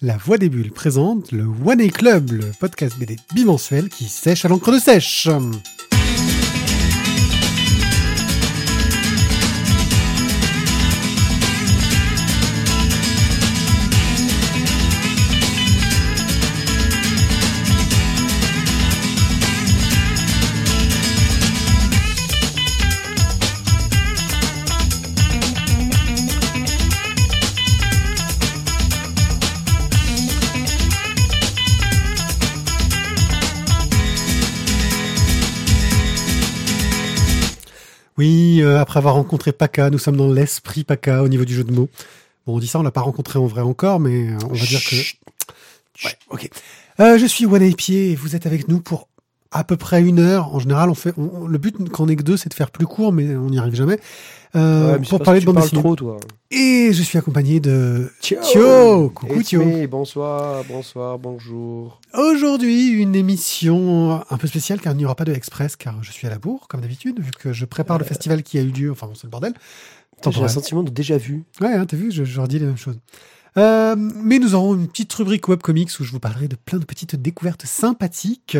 La Voix des Bulles présente le One A Club, le podcast BD bimensuel qui sèche à l'encre de sèche. Après avoir rencontré Paca, nous sommes dans l'esprit Paca au niveau du jeu de mots. Bon, on dit ça, on l'a pas rencontré en vrai encore, mais euh, on va dire que... Ouais, ok. Euh, je suis One Pied et vous êtes avec nous pour à peu près une heure. En général, on fait on- le but quand on est que deux, c'est de faire plus court, mais on n'y arrive jamais. Euh, Ouais, pour parler de bande dessinée. trop, toi. Et je suis accompagné de Thio Thio. Coucou me. Bonsoir, bonsoir, bonjour. Aujourd'hui, une émission un peu spéciale car il n'y aura pas de Express car je suis à la bourre, comme d'habitude, vu que je prépare le festival qui a eu lieu. Enfin, bon, c'est le bordel. J'ai un sentiment de déjà vu. Ouais, hein, t'as vu, je, je redis les mêmes choses. Euh, mais nous aurons une petite rubrique webcomics où je vous parlerai de plein de petites découvertes sympathiques.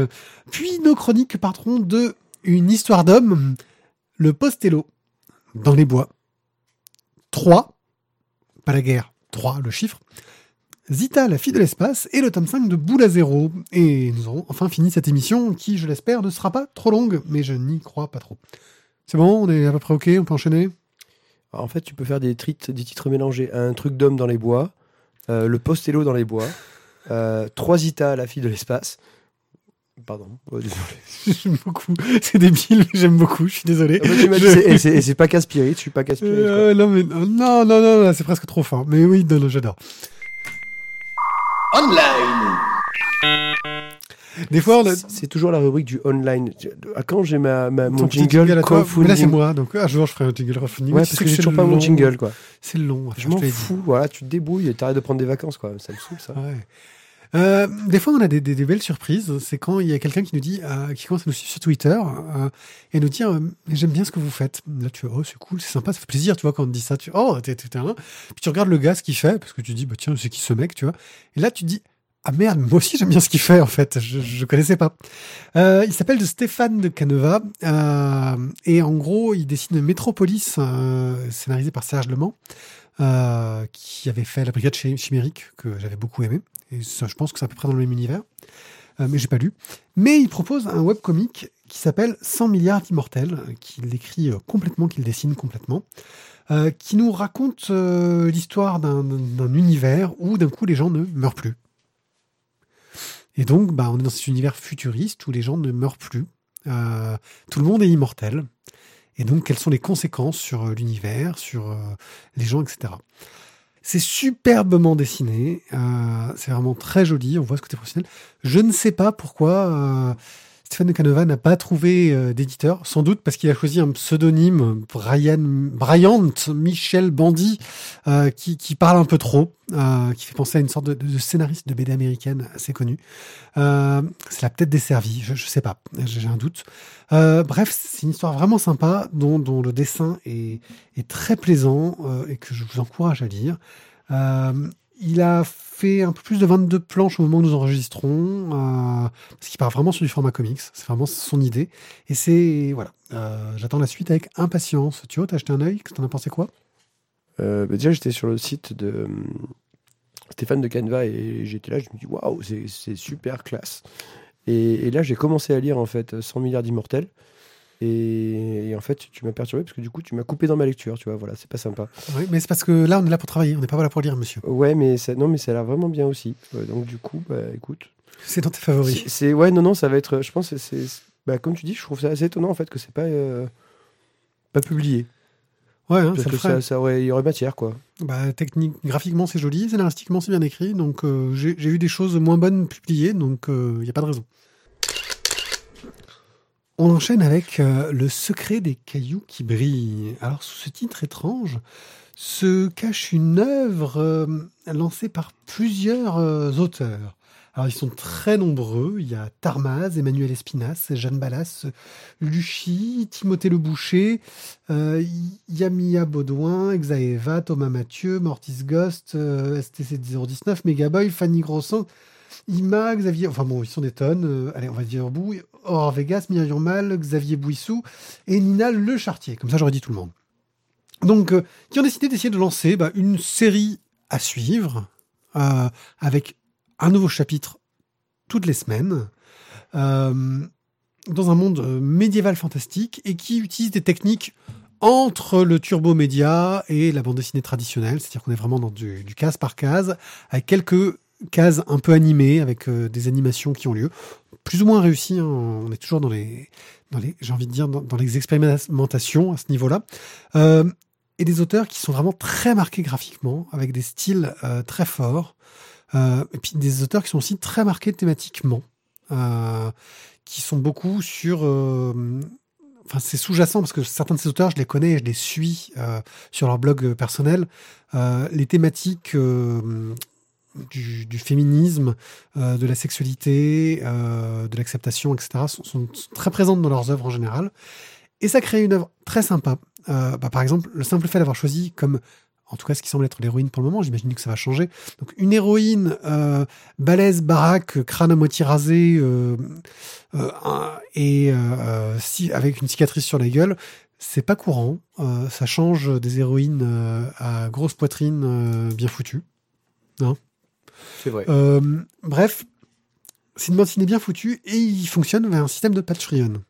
Puis nos chroniques partiront de une histoire d'homme, le Postello, dans les bois. 3, pas la guerre, 3, le chiffre. Zita, la fille de l'espace, et le tome 5 de Boule à zéro. Et nous aurons enfin fini cette émission qui, je l'espère, ne sera pas trop longue, mais je n'y crois pas trop. C'est bon, on est à peu près ok, on peut enchaîner? En fait, tu peux faire des titres mélangés. Un truc d'homme dans les bois, euh, le postello dans les bois, euh, trois Ita, la fille de l'espace. Pardon, oh, désolé. J'aime beaucoup. C'est débile, mais j'aime beaucoup. Je suis désolé. Ah, bah, Je- et c'est- pas Caspirit, je suis pas Caspirit. quoi. Euh, non, mais non, non, non, non, non, c'est presque trop fort. Mais oui, non, non, j'adore. Des fois, a... C'est- toujours la rubrique du online. À quand j'ai ma, mon jingle, à toi. Mais là, c'est moi. Donc, un jour, je ferai un jingle crowdfunding. Ouais, parce sais que j'ai toujours pas mon long. jingle, quoi. C'est long. Je m'en dit. fous, voilà, tu te débrouilles et t'arrêtes de prendre des vacances, quoi. Ça me saoule, ça. Ouais. Euh, des fois, on a des, des- des belles surprises. C'est quand il y a quelqu'un qui nous dit, euh, qui commence à nous suivre sur Twitter euh, et nous dire, euh, j'aime bien ce que vous faites. Là, tu fais, oh, c'est cool, c'est sympa, ça fait plaisir, tu vois, quand on te dit ça. Tu, oh, t'es. Puis tu regardes le gars ce qu'il fait parce que tu dis, bah tiens, c'est qui ce mec, tu vois? Et là, tu te dis, ah merde, moi aussi j'aime bien ce qu'il fait en fait. Je, je connaissais pas. Euh, il s'appelle Stéphane de Caneva euh, et en gros, il dessine Métropolis, euh, scénarisé par Serge Lemans, euh, qui avait fait La Brigade Chi- Chimérique que j'avais beaucoup aimé. Et je pense que c'est à peu près dans le même univers, mais j'ai pas lu. Mais il propose un webcomic qui s'appelle 100 milliards d'immortels, qu'il écrit complètement, qu'il dessine complètement, qui nous raconte l'histoire d'un univers où d'un coup les gens ne meurent plus. Et donc, bah, on est dans cet univers futuriste où les gens ne meurent plus. Euh, tout le monde est immortel. Et donc, quelles sont les conséquences sur euh, l'univers, sur euh, les gens, etc. C'est superbement dessiné. c'est vraiment très joli. On voit ce côté professionnel. Je ne sais pas pourquoi Stéphane de Canova n'a pas trouvé euh, d'éditeur. Sans doute parce qu'il a choisi un pseudonyme, Brian, Bryant Michel Bandy, euh, qui, parle un peu trop, euh, qui fait penser à une sorte de, scénariste de BD américaine assez connu. Euh, ça l'a peut-être desservi, je, je sais pas, j'ai un doute. Bref, c'est une histoire vraiment sympa dont, dont le dessin est, très plaisant et que je vous encourage à lire. Il a fait un peu plus de 22 planches au moment où nous enregistrons, euh, parce qu'il part vraiment sur du format comics. C'est vraiment son idée. Et c'est voilà. Euh, J'attends la suite avec impatience. Tu vois, t'as acheté un œil? T'en as pensé quoi? Euh, bah, déjà, j'étais sur le site de euh, Stéphane de Canva et j'étais là, je me dis waouh, c'est super classe. Et, et là, j'ai commencé à lire en fait 100 milliards d'immortels. Et, et en fait, tu m'as perturbé parce que du coup, tu m'as coupé dans ma lecture, tu vois, voilà, c'est pas sympa. Oui, mais c'est parce que là, on est là pour travailler. On n'est pas là pour lire, monsieur. Ouais, mais ça, non, mais ça a l'air vraiment bien aussi. Donc, du coup, bah, écoute. C'est dans tes favoris. C'est- ouais, non, non, ça va être. Je pense, c'est bah, comme tu dis, je trouve ça assez étonnant en fait que c'est pas euh, pas publié. Ouais, hein, Parce ça que ça, ça aurait, il y aurait matière quoi. Bah, technique, graphiquement, c'est joli, scénaristiquement, c'est bien écrit, donc euh, j'ai j'ai eu des choses moins bonnes publiées, donc il n'y a pas de raison. On enchaîne avec euh, Le secret des cailloux qui brillent. Alors, sous ce titre étrange, se cache une œuvre euh, lancée par plusieurs euh, auteurs. Alors, ils sont très nombreux. Il y a Tarmaz, Emmanuel Espinas, Jeanne Ballas, Luchy, Timothée Le Boucher, Yamia Baudouin, Exaeva, Thomas Mathieu, Mortis Ghost, euh, STC 019, Megaboy, Fanny Grosson, Ima, Xavier, enfin bon, ils sont des tonnes. Euh, allez, on va dire bout. Or Vegas, Myriam Mal, Xavier Bouissou et Nina Le Chartier. Comme ça, j'aurais dit tout le monde. Donc, euh, qui ont décidé d'essayer de lancer bah, une série à suivre euh, avec un nouveau chapitre toutes les semaines dans un monde médiéval fantastique et qui utilise des techniques entre le turbo média et la bande dessinée traditionnelle, c'est-à-dire qu'on est vraiment dans du, du case par case, avec quelques cases un peu animées, avec euh, des animations qui ont lieu, plus ou moins réussies. hein. On est toujours dans les, dans les, j'ai envie de dire, dans, les expérimentations à ce niveau-là. Euh, et des auteurs qui sont vraiment très marqués graphiquement, avec des styles euh, très forts. Et puis des auteurs qui sont aussi très marqués thématiquement, qui sont beaucoup sur. Enfin, c'est sous-jacent parce que certains de ces auteurs, je les connais, je les suis sur leur blog personnel. Les thématiques du, féminisme, euh, de la sexualité, euh, de l'acceptation, etc., sont, très présentes dans leurs œuvres en général. Et ça crée une œuvre très sympa. Euh, bah, par exemple, le simple fait d'avoir choisi comme, en tout cas, ce qui semble être l'héroïne pour le moment, j'imagine que ça va changer. Donc, une héroïne euh, balèze, baraque, crâne à moitié rasé, et si, avec une cicatrice sur la gueule, c'est pas courant. Ça change des héroïnes à grosse poitrine bien foutues. C'est vrai. Euh, bref, c'est une bande dessinée bien foutue et il fonctionne avec un système de Patreon.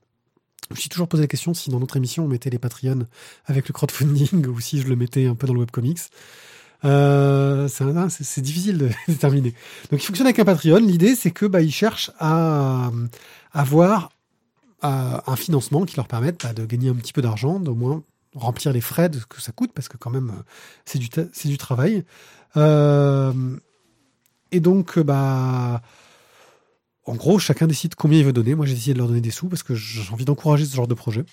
Je me suis toujours posé la question si dans notre émission on mettait les Patreon avec le crowdfunding ou si je le mettais un peu dans le webcomics. Euh, c'est difficile de déterminer. Donc il fonctionne avec un Patreon. L'idée c'est que bah, ils cherchent à euh, avoir euh, un financement qui leur permette bah, de gagner un petit peu d'argent, d'au moins remplir les frais de ce que ça coûte parce que quand même c'est du, du travail. Et donc, euh, bah, en gros, chacun décide combien il veut donner. Moi, j'ai décidé de leur donner des sous parce que j'ai envie d'encourager ce genre de projet.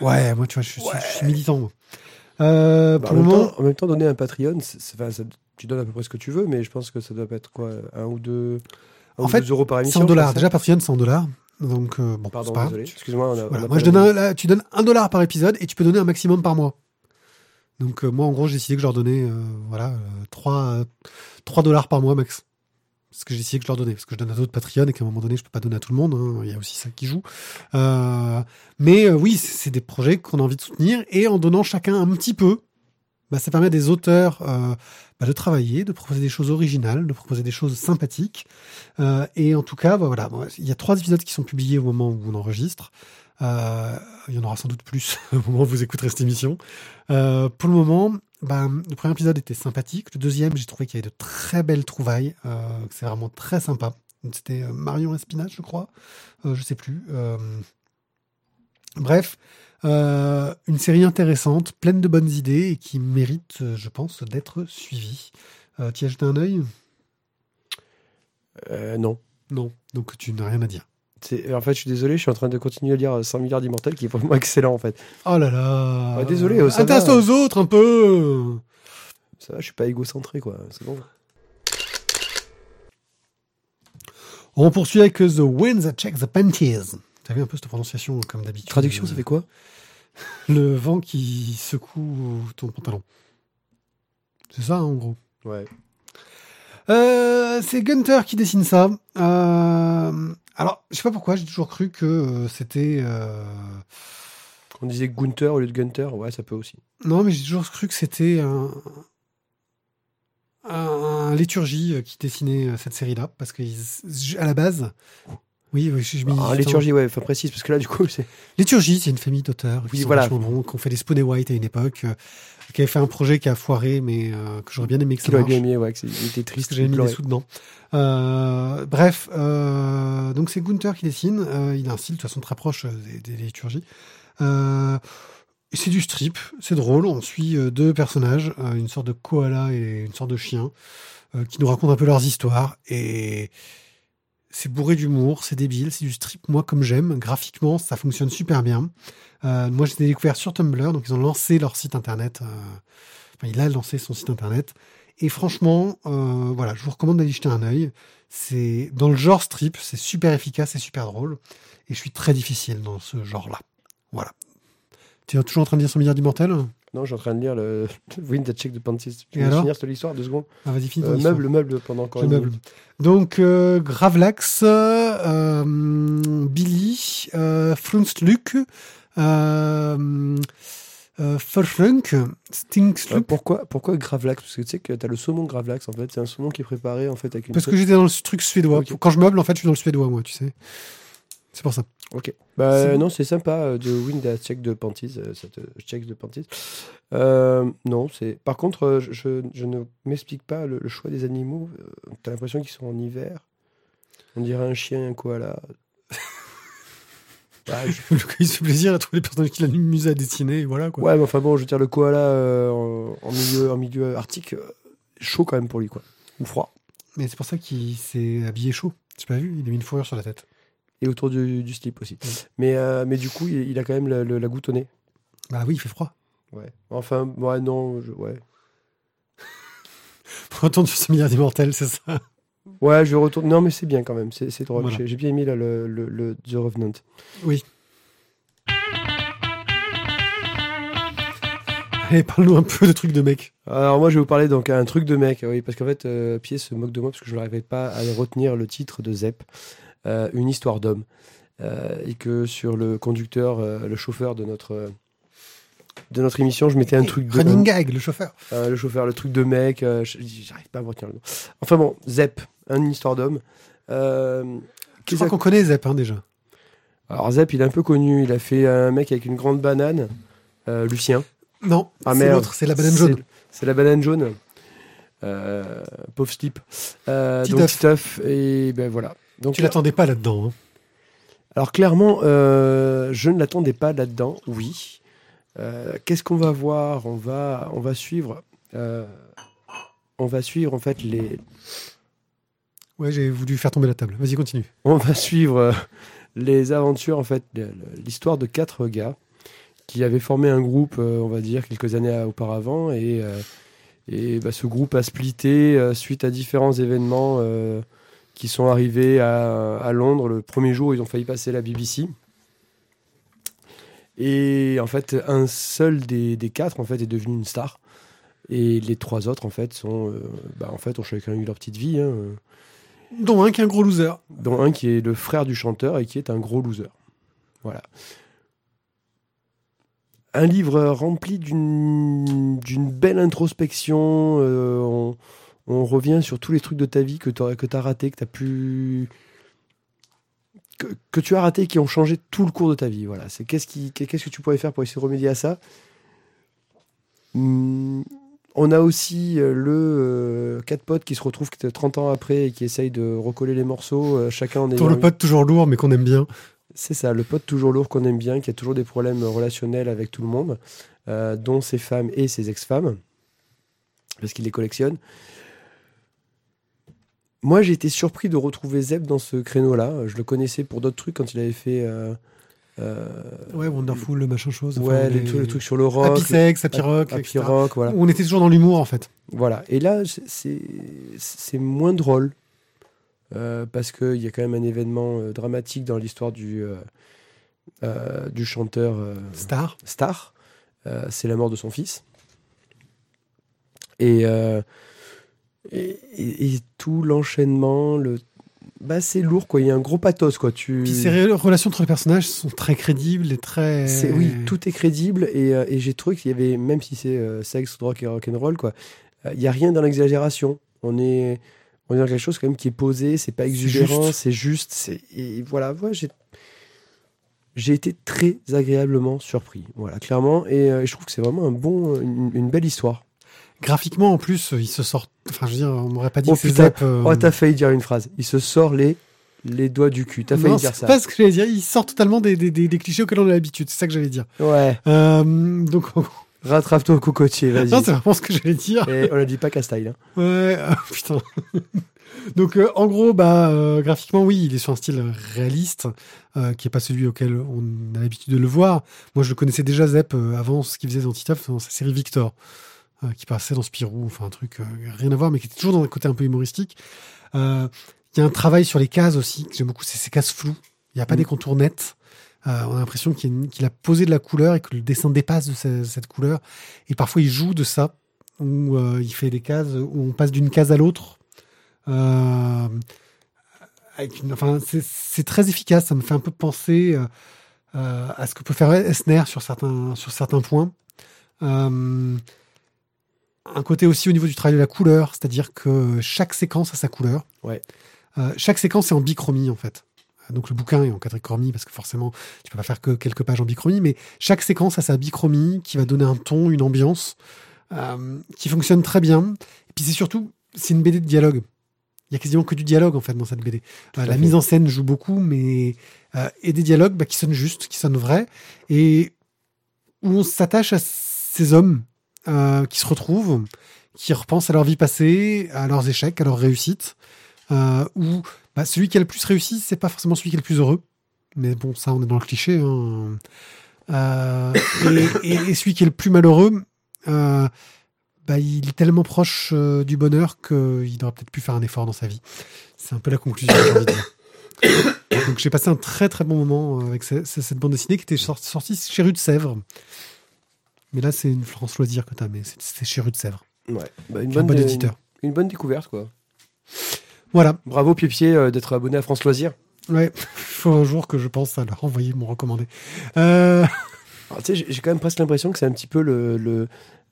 Ouais, moi, tu vois, je suis, je suis militant. moi. Euh, Bah, pour en, le même moment, temps, en même temps, donner un Patreon, enfin, ça- tu donnes à peu près ce que tu veux, mais je pense que ça doit pas être quoi, un ou deux, un En ou fait, deux euros par émission. en dollars. je pense, Déjà, Patreon, c'est en dollars. Donc, euh, bon, Pardon, pas. Excuse-moi. on a- Voilà. on a Moi, je donne la- un, là, tu donnes un dollar par épisode et tu peux donner un maximum par mois. Donc, euh, moi, en gros, j'ai décidé que je leur donnais, euh, voilà, euh, 3, 3 dollars par mois max. Ce que j'ai décidé que je leur donnais. Parce que je donne à d'autres Patreon et qu'à un moment donné, je peux pas donner à tout le monde. hein. Il y a aussi ça qui joue. Euh, mais oui, c'est des projets qu'on a envie de soutenir et en donnant chacun un petit peu, bah, ça permet à des auteurs bah, de travailler, de proposer des choses originales, de proposer des choses sympathiques. Et en tout cas, bah, voilà, il y a trois épisodes qui sont publiés au moment où on enregistre. Euh, il y en aura sans doute plus au moment où vous écouterez cette émission. Euh, pour le moment, bah, le premier épisode était sympathique. Le deuxième, j'ai trouvé qu'il y avait de très belles trouvailles. Euh, c'est vraiment très sympa. C'était Marion Espinat, je crois. Je sais plus. Bref, euh, une série intéressante, pleine de bonnes idées et qui mérite, je pense, d'être suivie. Euh, tu y as jeté un œil? Euh, non. Non. Donc tu n'as rien à dire. En fait, je suis désolé, je suis en train de continuer à lire 100 milliards d'immortels, qui est vraiment excellent en fait. Oh là là Ah, désolé, oh, ça Intéresse-toi va. aux autres un peu Ça va, je suis pas égocentré quoi. C'est bon. On poursuit avec The Winds That Check the Panties. T'as vu un peu cette prononciation comme d'habitude Traduction, ça fait quoi Le vent qui secoue ton pantalon. C'est ça, en gros. Ouais. Euh, c'est Gunter qui dessine ça. Euh, alors, je sais pas pourquoi, j'ai toujours cru que euh, c'était... euh, On disait Gunther au lieu de Gunter, ouais, ça peut aussi. Non, mais j'ai toujours cru que c'était un... un, un liturgie qui dessinait cette série-là, parce que ils- à la base... Oui, oui, je, je Ah, liturgie, ouais, faut précise, parce que là, du coup, c'est. Liturgie, c'est une famille d'auteurs qui Oui, sont voilà. vachement bons, qui ont fait des Spoon et White à une époque, euh, qui avaient fait un projet qui a foiré, mais euh, que j'aurais bien aimé que ça marche. bien aimé, ouais, que était triste. j'avais mis des sous dedans. Euh, bref, donc c'est Gunther qui dessine. il a un style de toute façon très proche des, des liturgies. C'est du strip, c'est drôle. On suit deux personnages, une sorte de koala et une sorte de chien, qui nous racontent un peu leurs histoires. Et c'est bourré d'humour, c'est débile, c'est du strip, moi comme j'aime. Graphiquement, ça fonctionne super bien. Euh, moi, j'ai découvert sur Tumblr, donc ils ont lancé leur site internet. euh, Enfin, il a lancé son site internet. Et franchement, euh, voilà, je vous recommande d'aller jeter un œil. C'est dans le genre strip, c'est super efficace, c'est super drôle. Et je suis très difficile dans ce genre-là. Voilà. Tu es toujours en train de dire son milliard d'immortel Non, je suis en train de lire le Win that check de Pantis. Veux alors finir cette histoire deux secondes Ah, vas-y, finis Euh. Meuble, meuble pendant encore Je une meuble. minute. Donc, euh, Gravelax, euh, Billy, euh, Frunsluk, euh, euh, Stinksluk. pourquoi, pourquoi Gravelax? Parce que tu sais que tu as le saumon Gravelax en fait. C'est un saumon qui est préparé en fait avec une. Parce que j'étais dans le truc suédois. Quand je meuble, en fait, je suis dans le suédois, moi, tu sais. C'est pour ça. Ok. Bah bon. non, c'est sympa euh, de win that check de Pantis. euh, cette euh, check de Pantis. Euh, non, c'est. Par contre, euh, je, ne m'explique pas le, le choix des animaux. Euh, T'as l'impression qu'ils sont en hiver? On dirait un chien et un koala. Bah, je- il se fait plaisir à trouver les personnages qu'il amuse à dessiner, voilà, quoi. Ouais, mais enfin bon, je veux dire, le koala euh, en, en milieu, en milieu arctique, euh, chaud quand même pour lui, quoi. Ou froid. Mais c'est pour ça qu'il s'est habillé chaud. Tu pas vu Il a mis une fourrure sur la tête. Et autour du, du slip aussi. Mais, euh, mais du coup, il, il a quand même le- la goutte au nez. Bah oui, il fait froid. Ouais. Enfin, ouais, non, je- ouais. Retourne sur ce milliard d'immortels, c'est ça? Ouais, je retourne. Non, mais c'est bien quand même, c'est c'est drôle. Voilà. J'ai bien aimé là, le, le, le The Revenant. Oui. Allez, parle-nous un peu de trucs de mec. Alors moi, je vais vous parler donc un truc de mec, oui, parce qu'en fait, euh, Pied se moque de moi parce que je n'arrivais pas à retenir le titre de Zep, une histoire d'homme, Euh, et que sur le conducteur, euh, le chauffeur de notre euh, de notre émission, je mettais un truc de Running gag, le chauffeur. Euh, le chauffeur, le truc de mec, euh, j'arrive pas à me retenir le nom. Enfin bon, Zep, une histoire d'homme. Euh, Je crois qu'on connaît Zep, hein, déjà. Alors Zep, il est un peu connu. Il a fait un mec avec une grande banane, euh, Lucien. Non, Ah, c'est l'autre, c'est la banane jaune. C'est la banane jaune. Euh, pauvre slip. Euh, donc. Titeuf, et ben voilà. Donc Tu l'attendais pas là-dedans. hein? Alors clairement, euh, je ne l'attendais pas là-dedans. Oui. Euh, Qu'est-ce qu'on va voir? On va, on va suivre. euh, on va suivre en fait les, Ouais, j'ai voulu faire tomber la table. Vas-y, continue. on va suivre les aventures, en fait, l'histoire de quatre gars qui avaient formé un groupe, on va dire, quelques années auparavant. Et, et bah, ce groupe a splitté suite à différents événements qui sont arrivés à, à Londres. Le premier jour, ils ont failli passer la BBC. Et en fait, un seul des, des quatre en fait, est devenu une star. Et les trois autres, en fait, sont, euh, bah, en fait, ont chacun eu leur petite vie. hein, Dont un qui est un gros loser. dont un qui est le frère du chanteur et qui est un gros loser. Voilà. Un livre rempli d'une d'une belle introspection. euh, on, on revient sur tous les trucs de ta vie que tu as raté, que tu as pu. Que, que tu as raté et qui ont changé tout le cours de ta vie. Voilà. C'est qu'est-ce qui- qu'est-ce que tu pourrais faire pour essayer de remédier à ça? Hum, On a aussi euh, le euh, quatre potes qui se retrouvent 30 ans après et qui essayent de recoller les morceaux, euh, chacun en Pour ayant le pote toujours lourd, mais qu'on aime bien. c'est ça, le pote toujours lourd qu'on aime bien, qui a toujours des problèmes relationnels avec tout le monde, euh, dont ses femmes et ses ex-femmes, parce qu'il les collectionne. Moi, j'ai été surpris de retrouver Zeb dans ce créneau-là. Je le connaissais pour d'autres trucs quand il avait fait. euh, euh, Ouais, Wonderful, le machin chose. enfin, ouais, les, les trucs sur le rock. Happy Sex, Happy Rock, Happy etc. Rock, voilà. On était toujours dans l'humour, en fait. Voilà. Et là, c'est- moins drôle. euh, parce qu'il y a quand même un événement euh, dramatique dans l'histoire du, euh, euh, du chanteur euh, Star. Star. Euh, c'est la mort de son fils. Et, euh, et, et- et tout l'enchaînement, le... bah, c'est lourd, quoi. Il y a un gros pathos, quoi. Tu... Puis ces relations entre les personnages sont très crédibles et très. C'est oui, tout est crédible et, euh, et j'ai trouvé qu'il y avait même si c'est euh, sexe, drogue et rock'n'roll quoi, euh, il y a rien dans l'exagération. On est on est dans quelque chose quand même qui est posé, c'est pas exubérant, c'est juste, c'est et voilà, ouais, j'ai j'ai été très agréablement surpris, voilà, clairement et, euh, et je trouve que c'est vraiment un bon une, une belle histoire. Graphiquement, en plus, ils se sortent. Enfin, je veux dire, on m'aurait pas dit Oh, que c'est putain. Zep. euh, Oh, t'as failli dire une phrase. Il se sort les les doigts du cul. T'as failli dire c'est ça. pas ce que j'allais dire. Ils sortent totalement des, des, des, des clichés auxquels on a l'habitude. C'est ça que j'allais dire. Ouais. Euh, donc, Rattrape-toi au cocotier, vas-y. non, c'est vraiment ce que j'allais dire. Et on ne dit pas Castile. Hein. Ouais, ah, putain. Donc, euh, en gros, bah, euh, graphiquement, oui, il est sur un style réaliste, euh, qui est pas celui auquel on a l'habitude de le voir. Moi, je le connaissais déjà, Zep, avant ce qu'il faisait dans Titeuf, dans sa série Victor. Euh, qui passait dans Spirou, enfin un truc euh, rien à voir, mais qui était toujours dans un côté un peu humoristique. Euh, Il y a un travail sur les cases aussi que j'aime beaucoup, c'est ces cases floues. Il n'y a pas Mm. des contours nets. Euh, on a l'impression qu'il a posé de la couleur et que le dessin dépasse de ce- cette couleur. Et parfois, il joue de ça, où euh, il fait des cases, où on passe d'une case à l'autre. Euh, enfin, c'est- très efficace. Ça me fait un peu penser à ce que peut faire Esner sur certains, sur certains points. Un côté aussi au niveau du travail de la couleur, c'est-à-dire que chaque séquence a sa couleur. Ouais. Euh, chaque séquence est en bichromie en fait. Donc le bouquin est en quadrichromie parce que forcément tu peux pas faire que quelques pages en bichromie, mais chaque séquence a sa bichromie qui va donner un ton, une ambiance euh, qui fonctionne très bien. Et puis c'est surtout c'est une BD de dialogue. Il y a quasiment que du dialogue en fait dans cette BD. Euh, la fait. mise en scène joue beaucoup, mais et des dialogues bah, qui sonnent justes, qui sonnent vrais, et où on s'attache à ces hommes euh, qui se retrouvent, qui repensent à leur vie passée, à leurs échecs, à leurs réussites, euh, où bah, celui qui a le plus réussi, c'est pas forcément celui qui est le plus heureux. Mais bon, ça, on est dans le cliché. Hein. Euh, et, celui qui est le plus malheureux, euh, bah, il est tellement proche du bonheur qu'il aurait peut-être pu faire un effort dans sa vie. C'est un peu la conclusion, j'ai envie de dire. Donc j'ai passé un très très bon moment avec ce- ce- cette bande dessinée qui était sor- sortie chez Rue de Sèvres. Mais là, c'est une Florence Loisir que t'as, mais c'est- chez Rue de Sèvres. Ouais. Bah, une, Un bonne, bon une, éditeur. une bonne découverte, quoi. Voilà. Bravo, Pied-Pied, euh, d'être abonné à France Loisirs. Ouais. faut un jour que je pense à leur envoyer mon recommandé. Euh, Alors, tu sais, j'ai- quand même presque l'impression que c'est un petit peu le. le euh,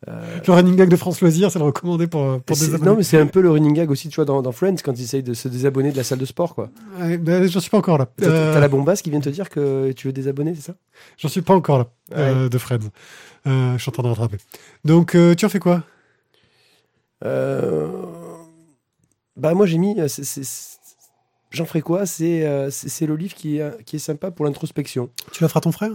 le running gag de France Loisir, c'est le recommandé pour, pour des abonnés. non, mais c'est un peu le running gag aussi, tu vois, dans, dans Friends, quand ils essayent de se désabonner de la salle de sport, quoi. Ouais, ben, j'en suis pas encore là. T'as Euh, la bombasse qui vient te dire que tu veux désabonner, c'est ça? J'en suis pas encore là, euh, de Friends. Euh, je suis en train de rattraper. Donc, euh, tu en fais quoi? Euh, Bah, moi, j'ai mis. euh, J'en ferai quoi? C'est euh, le livre qui est, qui est sympa pour l'introspection. Tu l'offres à ton frère?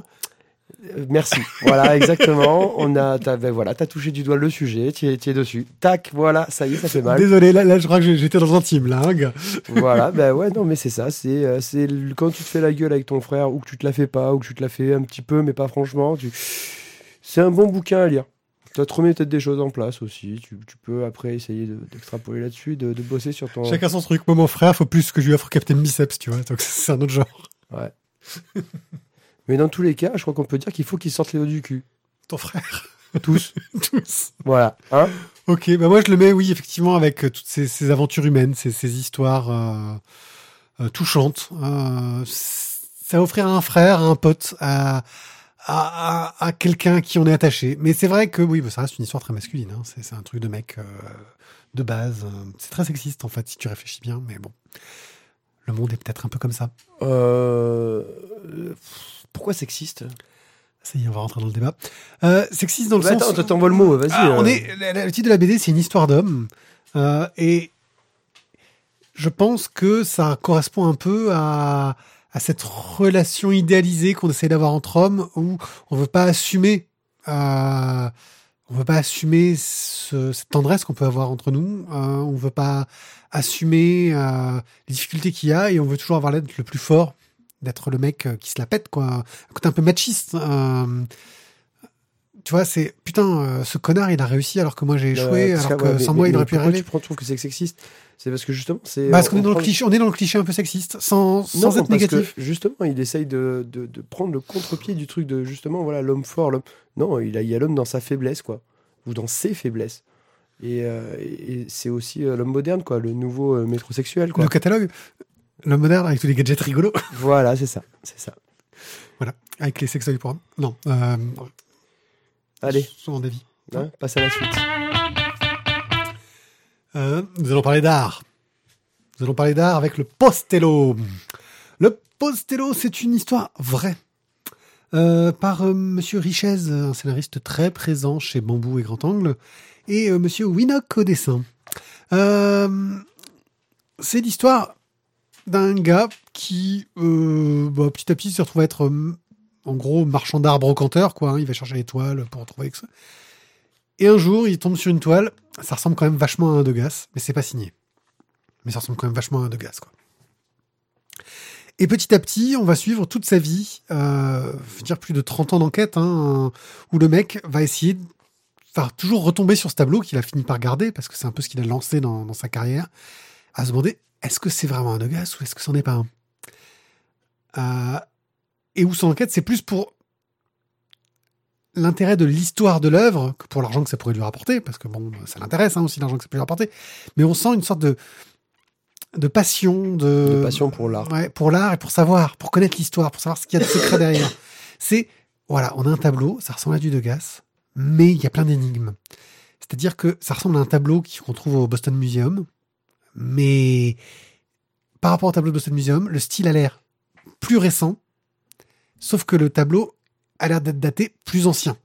Euh, merci. voilà, exactement. On a, t'as, ben voilà, t'as touché du doigt le sujet, tu es, dessus. Tac, voilà, ça y est, ça fait mal. Désolé, là, là, je crois que j'étais dans l'intime, là, hein, gars. voilà, ben ouais, non, mais c'est ça. C'est, euh, c'est quand tu te fais la gueule avec ton frère, ou que tu te la fais pas, ou que tu te la fais un petit peu, mais pas franchement. Tu... C'est un bon bouquin à lire. Tu te remets peut-être des choses en place aussi. Tu, tu peux après essayer de- d'extrapoler là-dessus, de, de bosser sur ton. Chacun son truc. Moi, mon frère, faut plus que je lui offre Captain Biceps, tu vois. Donc, c'est un autre genre. Ouais. Mais dans tous les cas, je crois qu'on peut dire qu'il faut qu'ils sortent les hauts du cul. Ton frère, Tous. tous. voilà. Hein Ok, bah moi je le mets, oui, effectivement, avec euh, toutes ces, ces aventures humaines, ces, ces histoires euh, euh, touchantes. Euh, ça va offrir à un frère, à un pote, à, à, à, à quelqu'un qui on est attaché. Mais c'est vrai que oui, bah, ça reste une histoire très masculine. Hein. C'est, un truc de mec euh, de base. C'est très sexiste en fait, si tu réfléchis bien. Mais bon, le monde est peut-être un peu comme ça. Euh, Pourquoi sexiste? Ça y est, on va rentrer dans le débat. Euh, sexiste dans le Bah, sens. Attends, t'envoies le mot, vas-y. Ah, on euh. est, le titre de la BD, c'est une histoire d'homme. Euh, et je pense que ça correspond un peu à, à cette relation idéalisée qu'on essaie d'avoir entre hommes où on veut pas assumer, euh, on veut pas assumer ce- cette tendresse qu'on peut avoir entre nous. Euh, on veut pas assumer les difficultés qu'il y a et on veut toujours avoir l'air d'être le plus fort, d'être le mec euh, qui se la pète, quoi. Un côté un peu machiste. euh, tu vois, c'est putain, euh, ce connard, il a réussi alors que moi j'ai échoué, Euh, parce alors que, ouais, sans mais- moi il aurait pu y pourquoi. Tu prends- trouves que c'est sexiste? C'est parce que justement, c'est. Parce qu'on est dans le cliché, on est dans le cliché un peu sexiste, sans, sans Non, être parce négatif. que justement, il essaye de, de, de prendre le contre-pied du truc de justement, voilà, l'homme fort. l'homme Non, il, a, il y a l'homme dans sa faiblesse, quoi. Ou dans ses faiblesses. Et, euh, et c'est aussi l'homme moderne, quoi. Le nouveau métrosexuel, quoi. Le catalogue, le moderne avec tous les gadgets rigolos, Voilà, c'est ça. C'est ça. avec les sextoys pour hommes. Non, euh, Allez, sans avis. hein, passe à la suite. Euh, nous allons parler d'art. Nous allons parler d'art avec le Postello. Le Postello, c'est une histoire vraie. Euh, par euh, Monsieur Richez, un scénariste très présent chez Bambou et Grand Angle, et euh, Monsieur Winock au dessin. C'est l'histoire d'un gars qui, euh, bah, petit à petit, se retrouve à être, euh, en gros, marchand d'art brocanteur, quoi. hein. il va chercher les toiles pour retrouver ça. Et un jour, il tombe sur une toile. Ça ressemble quand même vachement à un Degas, mais c'est pas signé. Mais ça ressemble quand même vachement à un Degas, quoi. Et petit à petit, on va suivre toute sa vie, euh, dire plus de 30 ans d'enquête, hein, où le mec va essayer de toujours retomber sur ce tableau qu'il a fini par garder, parce que c'est un peu ce qu'il a lancé dans, dans, sa carrière, à se demander est-ce que c'est vraiment un Degas ou est-ce que c'en est pas un? Euh, Et où son enquête, c'est plus pour l'intérêt de l'histoire de l'œuvre que pour l'argent que ça pourrait lui rapporter, parce que bon, ça l'intéresse hein, aussi l'argent que ça peut lui rapporter, mais on sent une sorte de de passion, de, de passion pour l'art, ouais, pour l'art et pour savoir, pour connaître l'histoire, pour savoir ce qu'il y a de secret derrière. C'est voilà, on a un tableau, ça ressemble à du Degas, mais il y a plein d'énigmes. C'est-à-dire que ça ressemble à un tableau qu'on trouve au Boston Museum, mais par rapport au tableau de Boston Museum, le style a l'air plus récent, sauf que le tableau a l'air d'être daté plus ancien.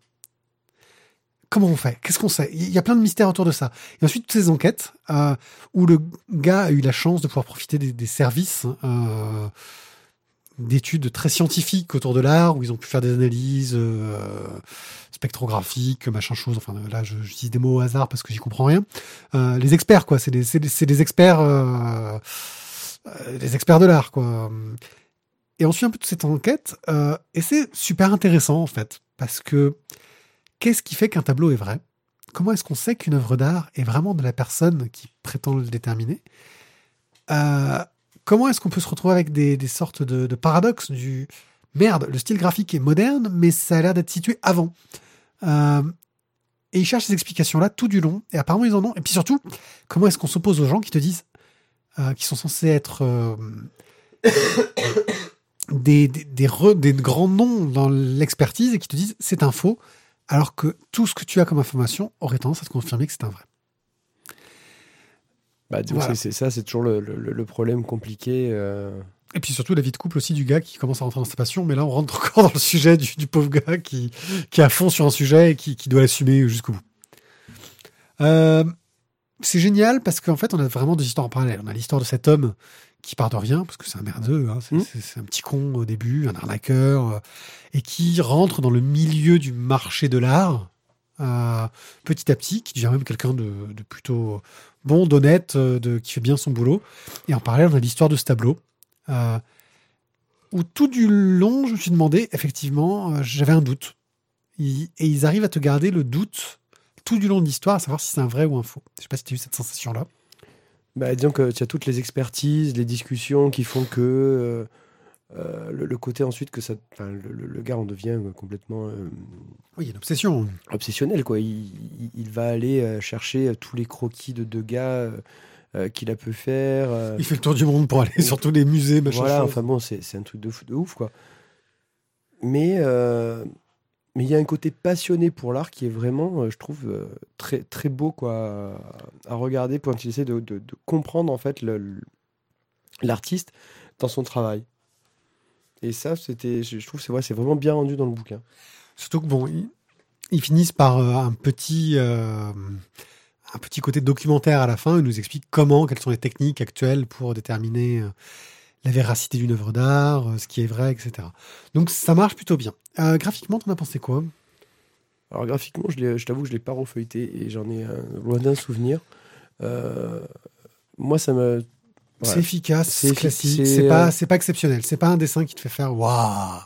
Comment on fait? Qu'est-ce qu'on sait? Il y a plein de mystères autour de ça. Et ensuite, toutes ces enquêtes euh, où le gars a eu la chance de pouvoir profiter des, services euh, d'études très scientifiques autour de l'art, où ils ont pu faire des analyses euh, spectrographiques, machin chose. Enfin, là, je, dis des mots au hasard parce que j'y comprends rien. Euh, les experts, quoi. C'est des, des, experts, euh, des experts de l'art, quoi. Et on suit un peu toute cette enquête, et c'est super intéressant en fait, parce que qu'est-ce qui fait qu'un tableau est vrai? Comment est-ce qu'on sait qu'une œuvre d'art est vraiment de la personne qui prétend le déterminer? Comment est-ce qu'on peut se retrouver avec des, sortes de, paradoxes du merde, le style graphique est moderne, mais ça a l'air d'être situé avant euh, Et ils cherchent ces explications-là tout du long, et apparemment ils en ont. Et puis surtout, comment est-ce qu'on s'oppose aux gens qui te disent, euh, qui sont censés être euh, des, grands noms dans l'expertise et qui te disent c'est un faux, alors que tout ce que tu as comme information aurait tendance à te confirmer que c'est un vrai. Bah, voilà. c'est ça, c'est toujours le, le, le, problème compliqué. Euh... Et puis surtout la vie de couple aussi du gars qui commence à rentrer dans sa passion, mais là on rentre encore dans le sujet du, du pauvre gars qui, qui est à fond sur un sujet et qui, qui doit l'assumer jusqu'au bout. Euh, c'est génial parce qu'en fait on a vraiment deux histoires en parallèle. On a l'histoire de cet homme qui part de rien, parce que c'est un merdeux, hein, c'est mmh. un petit con au début, un arnaqueur, euh, et qui rentre dans le milieu du marché de l'art euh, petit à petit, qui devient même quelqu'un de, de, plutôt bon, d'honnête, de, qui fait bien son boulot. Et en parallèle, on a l'histoire de ce tableau, euh, où tout du long, je me suis demandé, effectivement, euh, j'avais un doute. et ils arrivent à te garder le doute tout du long de l'histoire, à savoir si c'est un vrai ou un faux. Je sais pas si tu as eu cette sensation-là. Bah, disons que tu as toutes les expertises, les discussions qui font que euh, euh, le, le, côté ensuite que ça, le, gars en devient complètement. Euh, oui, une obsession. Obsessionnel, quoi. Il, il, il va aller chercher tous les croquis de deux gars. Euh, qu'il a pu faire. Euh... Il fait le tour du monde pour aller sur tous les musées, machin. Voilà, chose. enfin bon, c'est un truc de, fou, de ouf, quoi. Mais euh, mais il y a un côté passionné pour l'art qui est vraiment, je trouve, très, très beau quoi, à regarder pour essayer de, de, de, comprendre en fait l'artiste dans son travail. Et ça, c'était, je trouve, c'est c'est vraiment bien rendu dans le bouquin. Surtout que bon, ils, ils finissent par euh, un petit, euh, un petit côté documentaire à la fin. Ils nous expliquent comment, quelles sont les techniques actuelles pour déterminer euh, la véracité d'une œuvre d'art, ce qui est vrai, etc. Donc ça marche plutôt bien. Euh, graphiquement, t'en as pensé quoi? Alors graphiquement, je, je t'avoue que je l'ai pas refeuilleté et j'en ai un lointain souvenir. Euh, moi, ça me. C'est efficace, c'est classique, c'est pas, c'est pas exceptionnel. C'est pas un dessin qui te fait faire waouh.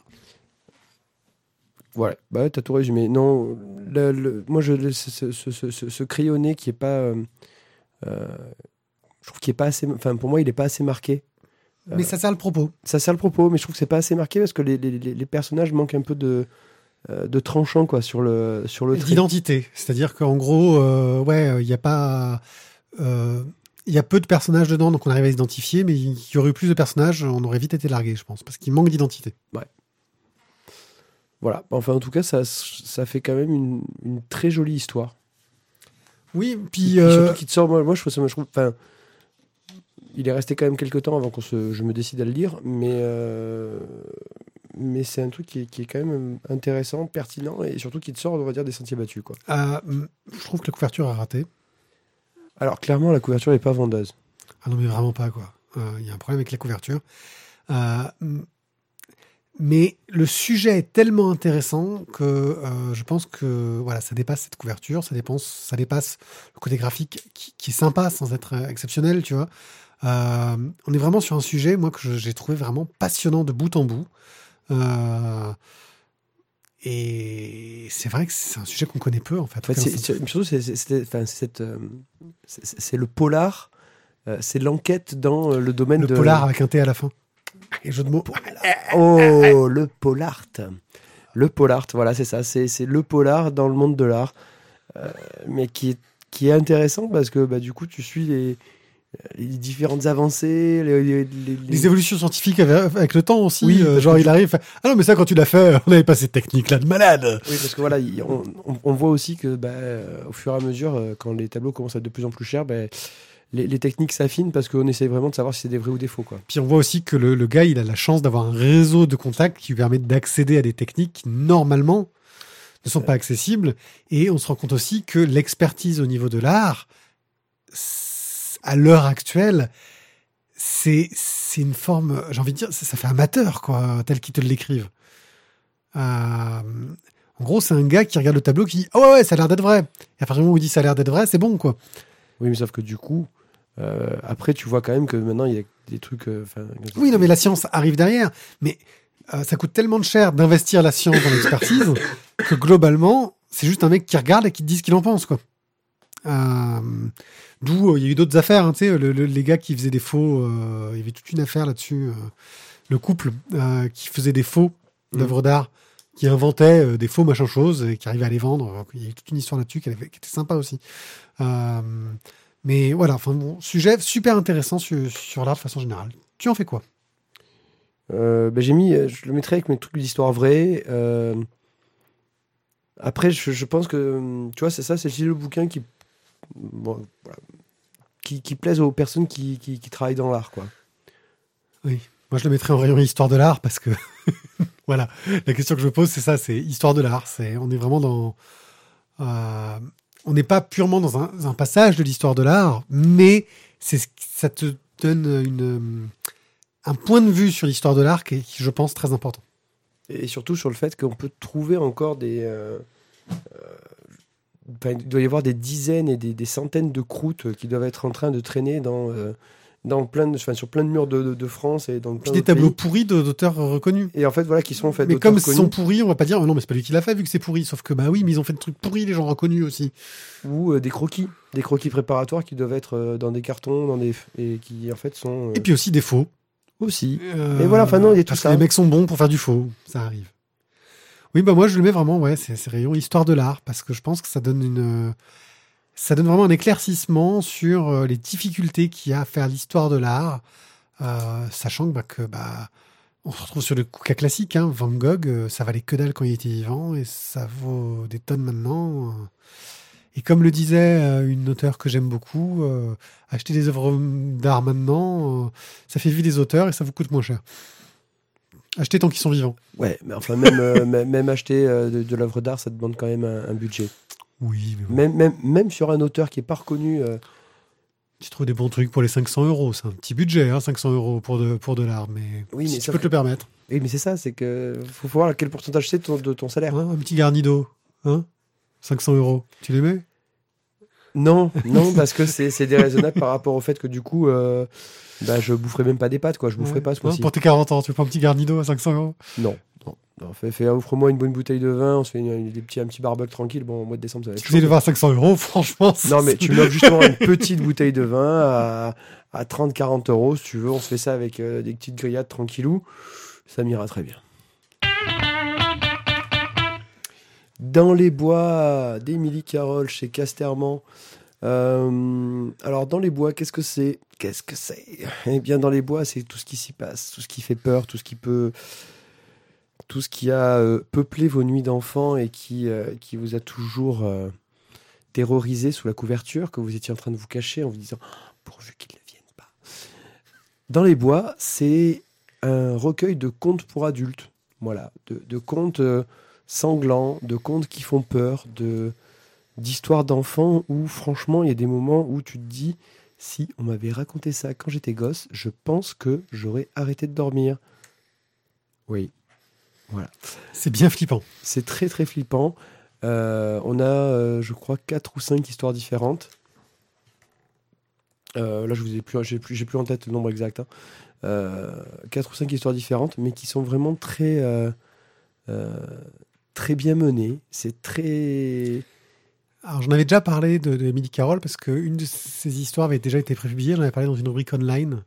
Ouais, bah t'as tout résumé. Non, le, le, moi, je, ce, ce, ce, ce, crayonné qui est pas. Euh, je trouve qu'il est pas assez. Enfin, pour moi, il est pas assez marqué. Mais ça sert le propos. Ça sert le propos, mais je trouve que c'est pas assez marqué parce que les, les, les personnages manquent un peu de, euh, de tranchant quoi sur le sur le d'identité. C'est-à-dire qu'en gros, euh, ouais, il n'y a pas. Il y a peu de personnages dedans, donc on arrive à identifier, mais il y aurait eu plus de personnages, on aurait vite été largué, je pense, parce qu'il manque d'identité. Ouais. Voilà. Enfin, en tout cas, ça, ça fait quand même une, une très jolie histoire. Oui, puis. Euh... Surtout qu'il te sort, moi, moi je trouve ça, je trouve, enfin, il est resté quand même quelques temps avant que je me décide à le lire, mais, euh, mais c'est un truc qui est, qui est, quand même intéressant, pertinent et surtout qui te sort, on va dire, des sentiers battus. Quoi. Euh, je trouve que la couverture a raté. Alors, clairement, la couverture n'est pas vendeuse. Ah non, mais vraiment pas, quoi. Il euh, y a un problème avec la couverture. Euh, mais le sujet est tellement intéressant que euh, je pense que voilà, ça dépasse cette couverture, ça dépasse, ça dépasse le côté graphique qui, qui est sympa sans être exceptionnel, tu vois. On est vraiment sur un sujet, moi, que j'ai trouvé vraiment passionnant de bout en bout. Et c'est vrai que c'est un sujet qu'on connaît peu, en fait. En fait, surtout, c'est- c'est c'est- enfin, c'est cette, c'est- c'est le polar, euh, c'est l'enquête dans euh, le domaine le de. polar avec un T à la fin. Et jeu de mots. Oh, le polart. Le polart, voilà, c'est ça. C'est c'est le polar dans le monde de l'art. Euh, mais qui est, qui est intéressant parce que bah, du coup, tu suis les, les différentes avancées, les, les- les- Les évolutions scientifiques avec, avec le temps aussi. Oui, euh, genre, que il arrive. Ah non, mais ça, quand tu l'as fait, on n'avait pas cette technique-là de malade. Oui, parce que voilà, il- on, voit aussi que bah, euh, au fur et à mesure, euh, quand les tableaux commencent à être de plus en plus chers, bah, les, les techniques s'affinent parce qu'on essaie vraiment de savoir si c'est des vrais ou des faux. Quoi. Puis on voit aussi que le, le gars, il a la chance d'avoir un réseau de contacts qui lui permet d'accéder à des techniques qui, normalement, ne sont pas accessibles. Et on se rend compte aussi que l'expertise au niveau de l'art, à l'heure actuelle, c'est c'est une forme, j'ai envie de dire, ça, ça fait amateur, quoi, tel qu'ils te l'écrivent. Euh, en gros, c'est un gars qui regarde le tableau qui dit Ah ouais, ouais, ça a l'air d'être vrai. Et à partir du moment où il dit ça a l'air d'être vrai, c'est bon, quoi. Oui, mais sauf que du coup, euh, après, tu vois quand même que maintenant, il y a des trucs. euh, Oui, non, mais la science arrive derrière. Mais euh, ça coûte tellement de cher d'investir la science dans l'expertise que globalement, c'est juste un mec qui regarde et qui te dit ce qu'il en pense, quoi. Euh, D'où euh, il y a eu d'autres affaires, hein, tu sais, le- le- les gars qui faisaient des faux, euh, il y avait toute une affaire là-dessus. le couple qui faisait des faux Mhm. d'œuvres d'art, qui inventait des faux machin choses et qui arrivait à les vendre. Il y a eu toute une histoire là-dessus qui, était sympa aussi. Mais voilà, enfin bon, sujet super intéressant sur, sur l'art de façon générale. Tu en fais quoi? Euh, bah, j'ai mis, je le mettrais avec mes trucs d'histoire vraie. euh, Après, je, je pense que, hum, tu vois, c'est ça, c'est le bouquin qui, bon, voilà, qui, qui plaise aux personnes qui, qui, qui travaillent dans l'art, quoi. Moi, je le mettrais en rayon histoire de l'art parce que, voilà, la question que je me pose, c'est ça, c'est histoire de l'art. C'est, on est vraiment dans, euh, on n'est pas purement dans un, un passage de l'histoire de l'art, mais c'est, ça te donne une, un point de vue sur l'histoire de l'art qui est, qui, je pense, très important. Et surtout sur le fait qu'on peut trouver encore des. euh, euh, enfin, il doit y avoir des dizaines et des, des centaines de croûtes qui doivent être en train de traîner dans, euh, dans plein de, enfin, sur plein de murs de, de- de France et dans plein Puis des tableaux pays. pourris d'auteurs reconnus. Et en fait, voilà, qui sont en fait Mais comme ils sont pourris, on va pas dire, oh non, mais c'est pas lui qui l'a fait vu que c'est pourri. Sauf que, bah oui, mais ils ont fait des trucs pourris, les gens reconnus aussi. ou euh, des croquis, des croquis préparatoires qui doivent être euh, dans des cartons, dans des et qui en fait sont euh, Et puis aussi des faux. aussi. Euh, Et voilà, enfin, non, il y a tout parce ça. que les mecs sont bons pour faire du faux, ça arrive. Oui, bah moi je le mets vraiment, ouais, c'est rayon histoire de l'art, parce que je pense que ça donne une, ça donne vraiment un éclaircissement sur euh, les difficultés qu'il y a à faire l'histoire de l'art, euh, sachant bah, que bah, on se retrouve sur le cas classique, hein, Van Gogh, euh, ça valait que dalle quand il était vivant et ça vaut des tonnes maintenant. Et comme le disait une auteure que j'aime beaucoup, acheter des œuvres d'art maintenant, ça fait vivre des auteurs et ça vous coûte moins cher. Achetez tant qu'ils sont vivants. Ouais, mais enfin même euh, même acheter euh, de, de l'œuvre d'art, ça demande quand même un, un budget. Oui, mais bon. Même, même même sur un auteur qui est pas reconnu. euh, tu trouves des bons trucs pour les 500 euros. C'est un petit budget, hein, 500 euros pour de, pour de l'art, mais, Oui, mais si tu peux te le permettre. Oui, mais c'est ça, c'est que faut voir quel pourcentage c'est de ton, de ton salaire. Hein, un petit garnido, hein 500 euros. Tu les mets Non, non, parce que c'est c'est déraisonnable par rapport au fait que du coup, euh, bah, je boufferai même pas des pâtes, quoi. Je boufferai Ouais. pas ce. Pour tes 40 ans, tu veux pas un petit garnido à 500 euros Non, non. non fais, fais- offre-moi une bonne bouteille de vin, on se fait une- une- des petits, un petit barbecue tranquille. Bon, au mois de décembre, ça va être Si vous allez chaud. voir 500 euros, franchement. Non, mais tu m'offres justement une petite bouteille de vin à, à 30-40 euros, si tu veux. On se fait ça avec euh, des petites grillades tranquillou. Ça m'ira très bien. Dans les bois d'Émilie Carole chez Casterman. Euh, alors, dans les bois, qu'est-ce que c'est? Qu'est-ce que c'est? Eh bien, dans les bois, c'est tout ce qui s'y passe, tout ce qui fait peur, tout ce qui peut. Tout ce qui a euh, peuplé vos nuits d'enfant et qui, euh, qui vous a toujours terrorisé sous la couverture, que vous étiez en train de vous cacher en vous disant Ah, pourvu qu'ils ne viennent pas. Dans les bois, c'est un recueil de contes pour adultes. Voilà, de, contes sanglants, de contes qui font peur, de d'histoires d'enfants où franchement il y a des moments où tu te dis si on m'avait raconté ça quand j'étais gosse, je pense que j'aurais arrêté de dormir. Oui, C'est bien flippant. c'est très très flippant. Euh, on a, euh, je crois, quatre ou cinq histoires différentes. Euh, là, je vous ai plus, j'ai plus, j'ai plus en tête le nombre exact. hein. Quatre ou cinq histoires différentes, mais qui sont vraiment très, très bien mené. C'est très. Alors, j'en avais déjà parlé de, de Emily Carroll parce qu'une de ces histoires avait déjà été prépubliée. J'en avais parlé dans une rubrique online.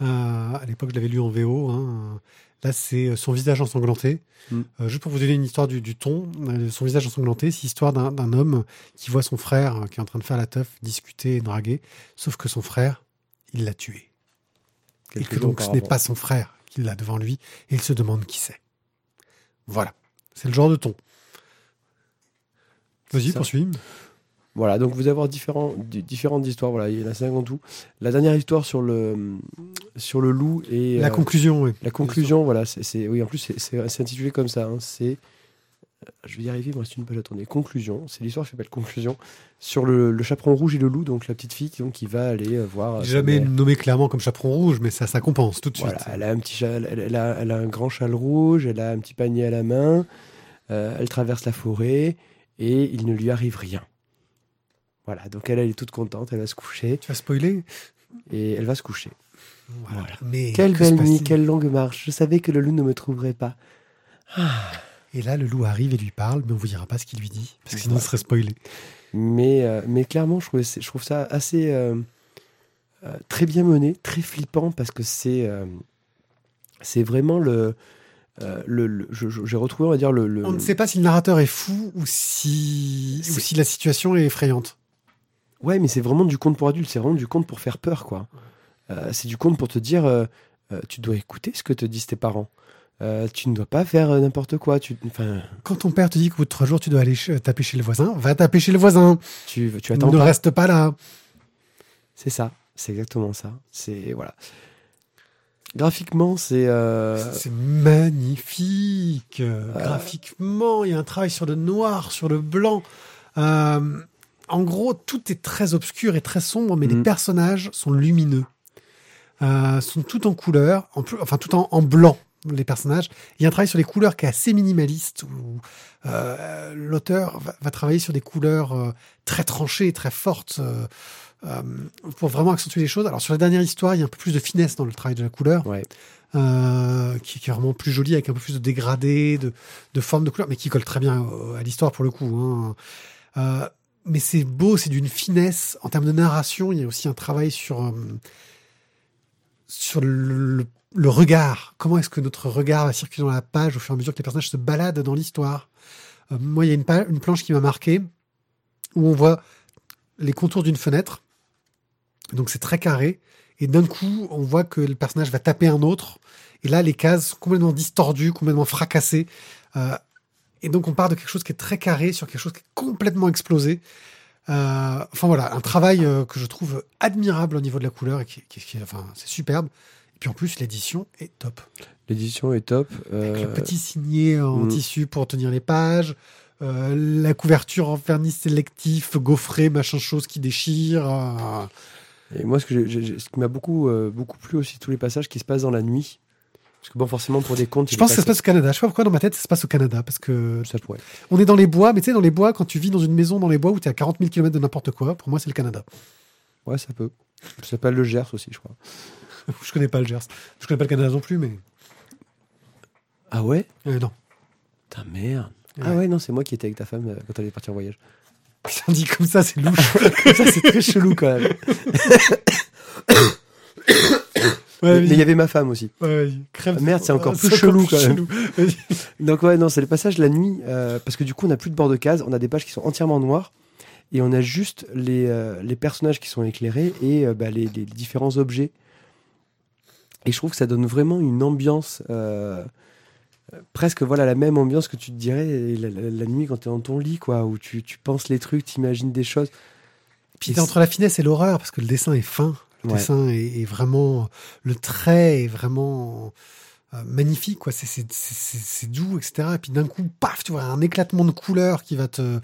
Euh, à l'époque, je l'avais lu en VO. hein. Là, c'est son visage ensanglanté. Mm. Euh, juste pour vous donner une histoire du, du ton, euh, son visage ensanglanté, c'est l'histoire d'un homme qui voit son frère euh, qui est en train de faire la teuf, discuter et draguer. Sauf que son frère, il l'a tué. Et que donc ce n'est pas son frère qui l'a devant lui. Et il se demande qui c'est. Voilà. C'est le genre de ton. Vas-y, poursuis. Voilà, donc vous allez avoir différents, différentes histoires. Voilà, il y en a cinq en tout. La dernière histoire sur le, sur le loup et. La euh, conclusion, oui. La conclusion, voilà, c'est, oui, en plus, c'est, intitulé comme ça. hein, c'est, je vais y arriver, il me reste une page à tourner. Conclusion, c'est l'histoire qui s'appelle Conclusion sur le, le chaperon rouge et le loup, donc la petite fille qui, donc, qui va aller euh, voir. euh, jamais mère. nommé clairement comme chaperon rouge, mais ça, ça compense tout de suite. Voilà, elle a un petit châle, elle, elle a, elle a un grand châle rouge, elle a un petit panier à la main, euh, elle traverse la forêt et il ne lui arrive rien. Voilà, donc elle, elle est toute contente, elle va se coucher Tu vas spoiler? Et elle va se coucher. Voilà. Voilà. Mais Quelle belle nuit, quelle longue marche. Je savais que le loup ne me trouverait pas. Et là, le loup arrive et lui parle, mais on vous dira pas ce qu'il lui dit, parce que sinon, ce serait spoilé. Mais, euh, mais clairement, je trouve, je trouve ça assez euh, euh, très bien mené, très flippant parce que c'est c'est vraiment le. Euh, le, J'ai retrouvé, on va dire, le. le- On ne sait pas si le narrateur est fou ou si, ou si la situation est effrayante. Ouais, mais c'est vraiment du conte pour adultes, c'est vraiment du conte pour faire peur, quoi. Euh, c'est du conte pour te dire euh, tu dois écouter ce que te disent tes parents. Tu ne dois pas faire n'importe quoi. Tu, Quand ton père te dit qu'au bout de trois jours, tu dois aller taper chez le voisin, va taper chez le voisin. tu, tu Ne attends. pas. reste pas là. C'est ça, c'est exactement ça. C'est voilà. Graphiquement, c'est euh, C'est magnifique. Graphiquement, il y a un travail sur le noir, sur le blanc. Euh, en gros, tout est très obscur et très sombre, mais les Mhm. personnages sont lumineux. Euh, sont tout en couleur, en plus, enfin tout en, en blanc, les personnages. Il y a un travail sur les couleurs qui est assez minimaliste, où euh, l'auteur va, va travailler sur des couleurs euh, très tranchées, très fortes, euh, euh, pour vraiment accentuer les choses. Alors sur la dernière histoire, il y a un peu plus de finesse dans le travail de la couleur ouais. euh, qui, qui est vraiment plus joli, avec un peu plus de dégradé, de, de forme de couleur, mais qui colle très bien au- à l'histoire pour le coup. hein. Euh, mais c'est beau, c'est d'une finesse. En termes de narration, il y a aussi un travail sur, euh, sur le, le- le regard. Comment est-ce que notre regard va circuler dans la page au fur et à mesure que les personnages se baladent dans l'histoire? Euh, Moi, il y a une planche qui m'a marqué où on voit les contours d'une fenêtre. Donc c'est très carré. Et d'un coup, on voit que le personnage va taper un autre. Et là, les cases sont complètement distordues, complètement fracassées. Euh, et donc, on part de quelque chose qui est très carré sur quelque chose qui est complètement explosé. Euh, enfin voilà, un travail euh, que je trouve admirable au niveau de la couleur et qui, qui- qui- enfin, c'est superbe. Et puis en plus, l'édition est top. L'édition est top. Avec le petit signé en mm. tissu pour tenir les pages, la couverture en vernis sélectif, gaufré, machin chose qui déchire. Et moi, ce, que qui m'a beaucoup, euh, beaucoup plu aussi, tous les passages qui se passent dans la nuit. Parce que bon, forcément, pour des contes, Je pense que ça se pas- passe au Canada. Je sais pas pourquoi dans ma tête ça se passe au Canada parce que ça pourrait. on est dans les bois, mais tu sais dans les bois quand tu vis dans une maison dans les bois où tu es à 40 000 km de n'importe quoi. Pour moi c'est le Canada. Ouais, ça peut. Ça s'appelle le Gers aussi, je crois. je connais pas le Gers. Je connais pas le Canada non plus, mais Ah ouais? Euh, non. Putain, merde. Ouais. Ah ouais, non, c'est moi qui étais avec ta femme euh, quand elle est partie en voyage. Putain dit comme ça c'est louche. ça, c'est très chelou quand même. Ouais, mais il y avait ma femme aussi. Ouais. Ah, merde, c'est encore Ah, plus chelou, quand même. chelou. Donc ouais, non, c'est le passage la nuit, euh, parce que du coup, on n'a plus de bord de case, on a des pages qui sont entièrement noires, et on a juste les, euh, les personnages qui sont éclairés et euh, bah, les, les différents objets. Et je trouve que ça donne vraiment une ambiance, presque voilà la même ambiance que tu te dirais la, la- la nuit quand tu es dans ton lit, quoi, où tu, tu penses les trucs, tu imagines des choses. Puis t'es entre la finesse et l'horreur parce que le dessin est fin. Le Ouais. dessin est, est vraiment le trait est vraiment euh, magnifique quoi. C'est c'est c'est- c'est- c'est doux etc. Et puis d'un coup paf tu vois un éclatement de couleurs qui va te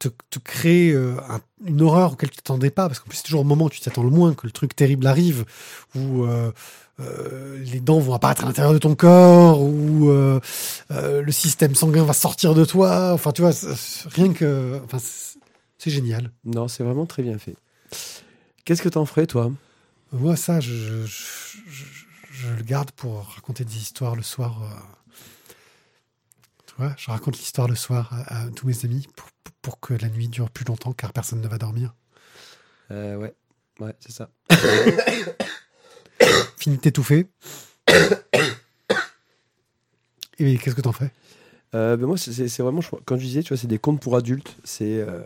te, te créer euh, un- une horreur auquel tu t'attendais pas parce qu'en plus c'est toujours au moment où tu t'attends le moins que le truc terrible arrive où euh, euh, les dents vont apparaître à l'intérieur de ton corps ou euh, le système sanguin va sortir de toi. Enfin tu vois rien que enfin c'est génial. Non, c'est vraiment très bien fait. Qu'est-ce que t'en ferais, toi? Moi, ça, je, je, je- je- je le garde pour raconter des histoires le soir. Tu vois, je raconte l'histoire le soir à, à tous mes amis pour, pour- que la nuit dure plus longtemps car personne ne va dormir. Euh, ouais, ouais, c'est ça. Fini de t'étouffer. Et qu'est-ce que t'en fais? Euh, ben moi, c'est- vraiment, quand je disais, tu vois, c'est des contes pour adultes. C'est. euh,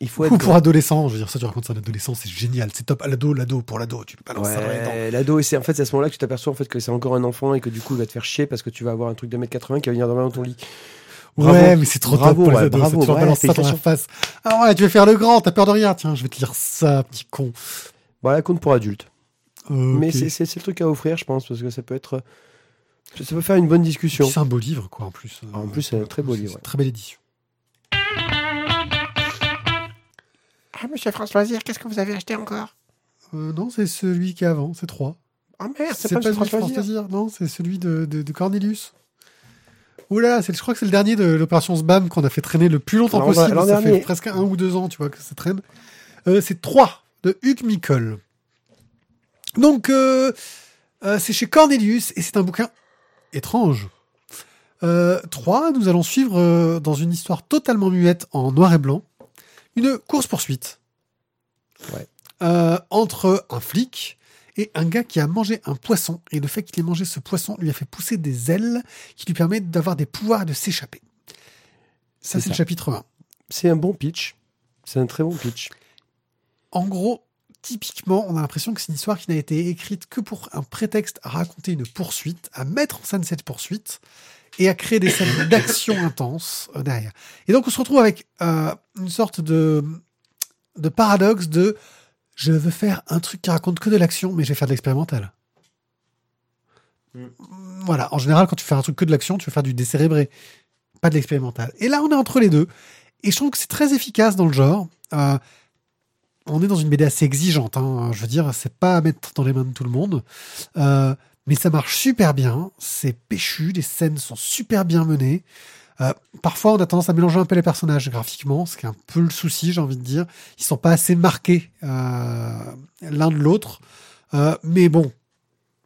Il faut être. Ou pour adolescents, je veux dire, ça tu racontes ça à l'adolescent, c'est génial, c'est top. À l'ado, l'ado, pour l'ado, tu balances ça dans les dents. Ouais, l'ado, c'est en fait à ce moment-là que tu t'aperçois en fait que c'est encore un enfant et que du coup il va te faire chier parce que tu vas avoir un truc de mètre 80 qui va venir dormir dans ton lit. Bravo. Ouais, mais c'est trop Bravo, top pour les ouais, ados, bravo, ça, tu leur balances ça dans la face. Ah ouais, tu veux faire le grand, t'as peur de rien, tiens, je vais te lire ça, petit con. Voilà, conte pour adultes. Mais c'est- le truc à offrir, je pense, parce que ça peut être. Ça peut faire une bonne discussion. C'est un beau livre, quoi, en plus. Ah, en plus, c'est un très beau livre, ouais. Très belle édition. Ah, monsieur François Zir, qu'est-ce que vous avez acheté encore? Euh, non, c'est celui qui est avant, c'est 3. Oh merde, C'est c'est pas, pas, celui monsieur de François. Désir, non, c'est celui de, de, de Cornelius. Oula, c'est, je crois que c'est le dernier de l'opération SBAM qu'on a fait traîner le plus longtemps possible. Ça dernier. fait presque un ou deux ans, tu vois, que ça traîne. Euh, c'est 3 de Hugues Micol. Donc, euh, euh, c'est chez Cornelius et c'est un bouquin étrange. Euh, 3, nous allons suivre dans une histoire totalement muette en noir et blanc une course-poursuite Ouais. entre un flic et un gars qui a mangé un poisson. Et le fait qu'il ait mangé ce poisson lui a fait pousser des ailes qui lui permettent d'avoir des pouvoirs et de s'échapper. Ça, C'est le chapitre 1. C'est un bon pitch. C'est un très bon pitch. En gros, typiquement, on a l'impression que c'est une histoire qui n'a été écrite que pour un prétexte à raconter une poursuite, à mettre en scène cette poursuite et à créer des scènes d'action intense euh, derrière. Et donc, on se retrouve avec euh, une sorte de, de paradoxe de je veux faire un truc qui raconte que de l'action, mais je vais faire de l'expérimental. Mm. Voilà, en général, quand tu fais un truc que de l'action, tu veux faire du décérébré, pas de l'expérimental. Et là, on est entre les deux. Et je trouve que c'est très efficace dans le genre. Euh, on est dans une BD assez exigeante. hein. Je veux dire, c'est pas à mettre dans les mains de tout le monde. Euh, mais ça marche super bien. C'est péchu. Les scènes sont super bien menées. Euh, parfois, on a tendance à mélanger un peu les personnages graphiquement, ce qui est un peu le souci, j'ai envie de dire. Ils sont pas assez marqués euh, l'un de l'autre. Euh, mais bon,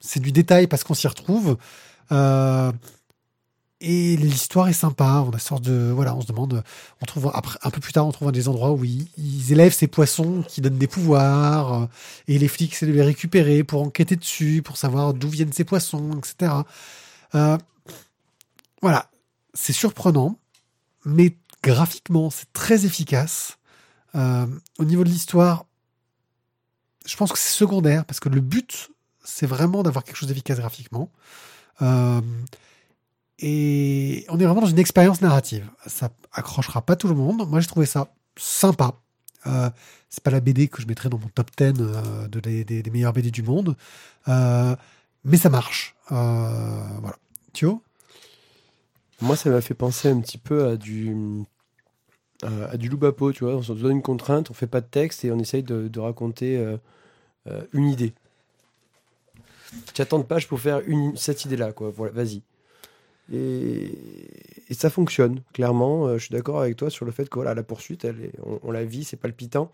c'est du détail parce qu'on s'y retrouve. Et l'histoire est sympa. On a sorte de voilà, on se demande. On trouve après un peu plus tard, on trouve des endroits où ils, élèvent ces poissons qui donnent des pouvoirs. et les flics essaient de les récupérer pour enquêter dessus, pour savoir d'où viennent ces poissons, etc. Voilà, c'est surprenant, mais graphiquement, c'est très efficace. Euh, au niveau de l'histoire, je pense que c'est secondaire parce que le but, c'est vraiment d'avoir quelque chose d'efficace graphiquement. Euh, et on est vraiment dans une expérience narrative. Ça accrochera pas tout le monde. Moi, j'ai trouvé ça sympa. Euh, c'est pas la BD que je mettrais dans mon top 10 euh, des, meilleures BD du monde, mais ça marche. Voilà. Thio? Moi, ça m'a fait penser un petit peu à du à, à du tu vois. On se donne une contrainte, on fait pas de texte et on essaye de, raconter euh, euh, une idée. Tu as de pages pour faire une, cette idée-là, quoi. Voilà, vas-y. Et, ça fonctionne, clairement. Euh, je suis d'accord avec toi sur le fait que voilà, la poursuite, on, on la vit, c'est palpitant.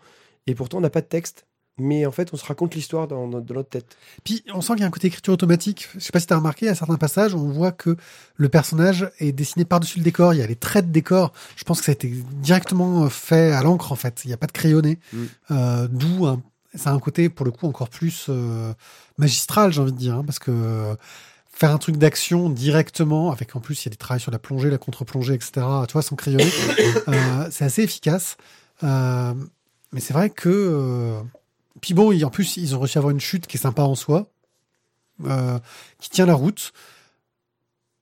Et pourtant, on n'a pas de texte. Mais en fait, on se raconte l'histoire dans, dans- dans notre tête. Puis on sent qu'il y a un côté écriture automatique. Je sais pas si tu as remarqué, à certains passages, on voit que le personnage est dessiné par-dessus le décor. Il y a les traits de décor. Je pense que ça a été directement fait à l'encre, en fait. Il n'y a pas de crayonné. Mm. Euh, D'où un- ça a un côté, pour le coup, encore plus euh, magistral, j'ai envie de dire. hein, parce que euh, faire un truc d'action directement, avec en plus, il y a des travails sur la plongée, la contre-plongée, etc., tu vois, sans crayonner, euh, c'est assez efficace. Euh, mais c'est vrai que... puis bon, en plus, ils ont réussi à avoir une chute qui est sympa en soi, euh, qui tient la route.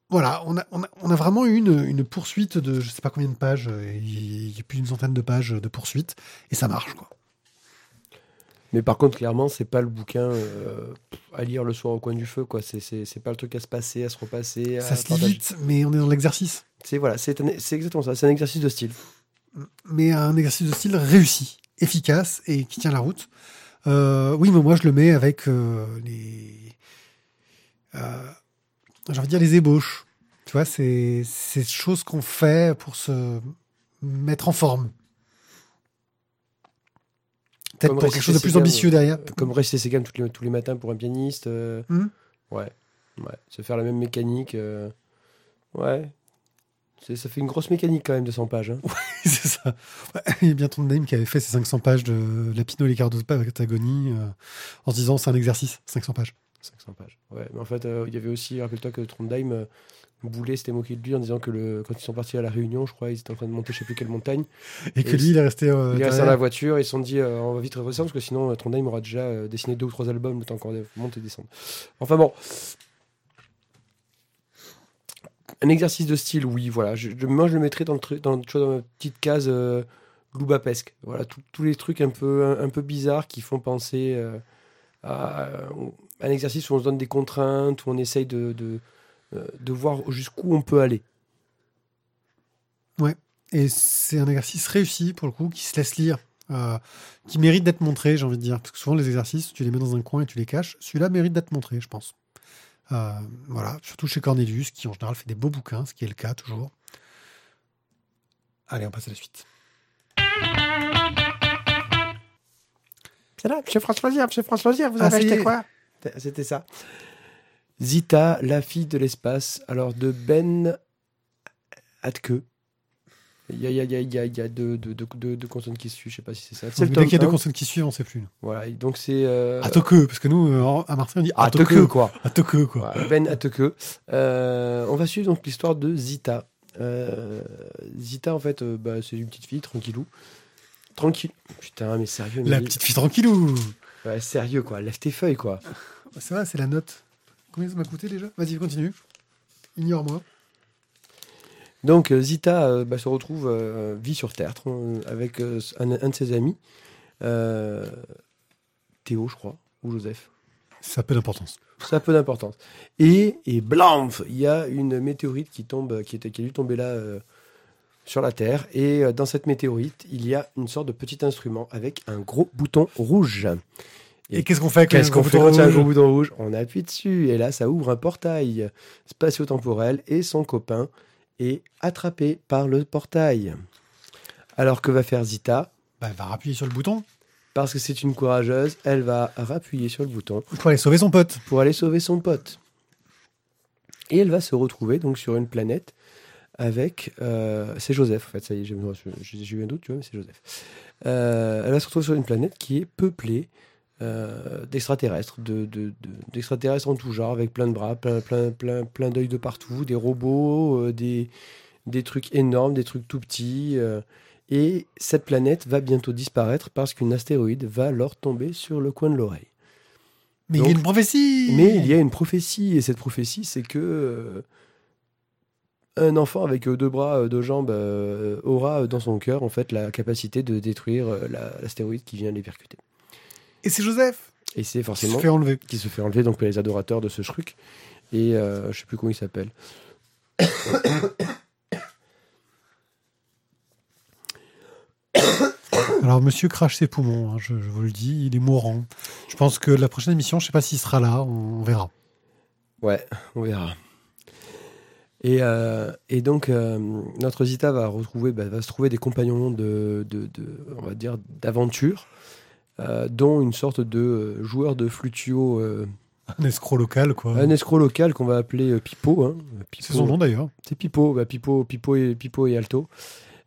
Voilà, on a, on a, on a vraiment eu une, une poursuite de je sais pas combien de pages, il y a plus d'une centaine de pages de poursuite, et ça marche, quoi. Mais par contre, clairement, c'est pas le bouquin euh, à lire le soir au coin du feu, quoi. C'est- pas le truc à se passer, à se repasser. Ça à se lit vite, mais on est dans l'exercice. C'est voilà, c'est exactement ça. C'est un exercice de style. Mais un exercice de style réussi, efficace et qui tient la route. Euh, oui, mais moi je le mets avec euh, les. euh, J'ai envie de dire les ébauches. Tu vois, c'est ces choses qu'on fait pour se mettre en forme. Peut-être pour quelque chose de plus ambitieux derrière. Comme réciter ses gammes tous les, tous les matins pour un pianiste. Hmm. Ouais. Ouais, se faire la même mécanique. Ouais. Ça fait une grosse mécanique quand même de 100 pages. hein. c'est ça. Il y a bien Trondheim qui avait fait ses 500 pages de Lapino les cartes de Patagonie euh, en se disant c'est un exercice, 500 pages. 500 pages. Ouais, mais en fait, euh, il y avait aussi, rappelle-toi que Trondheim, euh, Boulet s'était moqué de lui en disant que le, quand ils sont partis à la Réunion, je crois, ils étaient en train de monter je sais plus quelle montagne. Et que Et lui, il est resté. euh, Il est resté dans la voiture, ils se sont dit euh, on va vite redescendre parce que sinon Trondheim aura déjà dessiné deux ou trois albums, le temps de monter et descendre. Enfin bon. Un exercice de style, oui, voilà. Je, moi, je le mettrais dans, le dans, dans ma petite case euh. Voilà, tous les trucs un peu, un, peu bizarres qui font penser euh, à, un exercice où on se donne des contraintes, où on essaye de, de, euh, de voir jusqu'où on peut aller. Et c'est un exercice réussi, pour le coup, qui se laisse lire, euh, qui mérite d'être montré, j'ai envie de dire. Parce que souvent, les exercices, tu les mets dans un coin et tu les caches. Celui-là mérite d'être montré, je pense. Euh, voilà, surtout chez Cornelius, qui en général fait des beaux bouquins, ce qui est le cas toujours. Allez, on passe à la suite. C'est là, monsieur François Loisir, monsieur François vous Ah, avez acheté quoi? C'était ça. Zita, la fille de l'espace. Alors, de Ben Atke. Il y a, y a, y a, y a, il y a deux, deux, deux, deux- deux consonnes qui se suivent, je sais pas si c'est ça. C'est le Dès qu'il y a deux 1. consonnes qui suivent, on sait plus. Voilà, donc c'est. Euh, Atoke, parce que nous, euh, à Marseille, on dit Ateke, Atoke. quoi. Atoke, quoi. Voilà, ben Ateke. Euh, on va suivre donc l'histoire de Zita. Euh, Zita, en fait, euh, bah, c'est une petite fille, tranquillou. Tranquille. Putain, mais sérieux. La mais- petite fille tranquillou. Ouais, sérieux, quoi. Lève tes feuilles, quoi. C'est vrai, c'est la note. Combien ça m'a coûté déjà? Vas-y, continue. Ignore-moi. Donc euh, Zita euh, bah, se retrouve, euh, vit sur Terre avec un, un de ses amis, Théo, je crois, ou Joseph. Ça a peu d'importance. Ça a peu d'importance. Et, et blamf, il y a une météorite qui tombe, qui, était, qui est dû tomber là euh, sur la Terre. Et euh, dans cette météorite, il y a une sorte de petit instrument avec un gros bouton rouge. Et, qu'est-ce qu'on fait avec Qu'est-ce le qu'on fait quand il y a un gros bouton rouge? On appuie dessus et là, ça ouvre un portail spatio-temporel et son copain est attrapé par le portail. Alors que va faire Zita? Bah, elle va rappuyer sur le bouton Parce que c'est une courageuse, elle va rappuyer sur le bouton pour aller sauver son pote. pour aller sauver son pote. Et elle va se retrouver donc sur une planète avec. euh, c'est Joseph, en fait, ça y est, j'ai eu un doute, tu vois, mais c'est Joseph. Euh, elle va se retrouver sur une planète qui est peuplée euh, d'extraterrestres, de, de- de- d'extraterrestres en tout genre, avec plein de bras, plein, plein, plein, plein d'œils de partout, des robots, euh, des, des trucs énormes, des trucs tout petits. euh, et cette planète va bientôt disparaître parce qu'une astéroïde va leur tomber sur le coin de l'oreille. Mais il y a une prophétie Mais il y a une prophétie, et cette prophétie, c'est que un enfant avec deux bras, deux jambes, aura dans son cœur en fait la capacité de détruire la- l'astéroïde qui vient les percuter. Et c'est Joseph Et c'est qui se forcément fait enlever. qui se fait enlever donc les adorateurs de ce truc. Et euh, je sais plus comment il s'appelle. Alors, monsieur crache ses poumons, hein, je, je vous le dis, il est mourant. Je pense que la prochaine émission, je sais pas s'il sera là, on, on verra. Ouais, on verra. Et, euh, et donc, euh, notre Zita va, retrouver, bah, va se trouver des compagnons de, de, de- on va dire, d'aventure, euh, dont une sorte de euh, joueur de flutio, euh, Un escroc local, quoi. un escroc local qu'on va appeler Pipo. hein. C'est son nom d'ailleurs. C'est Pipo, bah, Pipo, Pipo et, Pipo et Alto.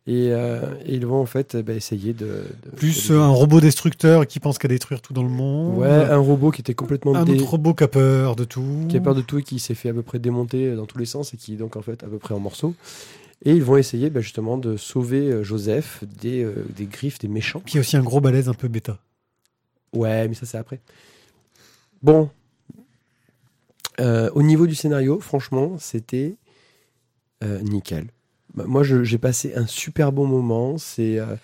Et, euh, et ils vont en fait bah, essayer de. de- Plus de- un robot destructeur qui pense qu'à détruire tout dans le monde. Ouais, un robot qui était complètement un dé- autre robot qui a peur de tout. qui a peur de tout et qui s'est fait à peu près démonter dans tous les sens et qui est donc en fait à peu près en morceaux. Et ils vont essayer bah, justement de sauver Joseph des, euh, des griffes des méchants. Y a aussi un gros balèze un peu bêta. Ouais, mais ça c'est après. Bon. Euh, au niveau du scénario, franchement, c'était euh, nickel. Bah, moi, j'ai passé un super bon moment. C'est euh,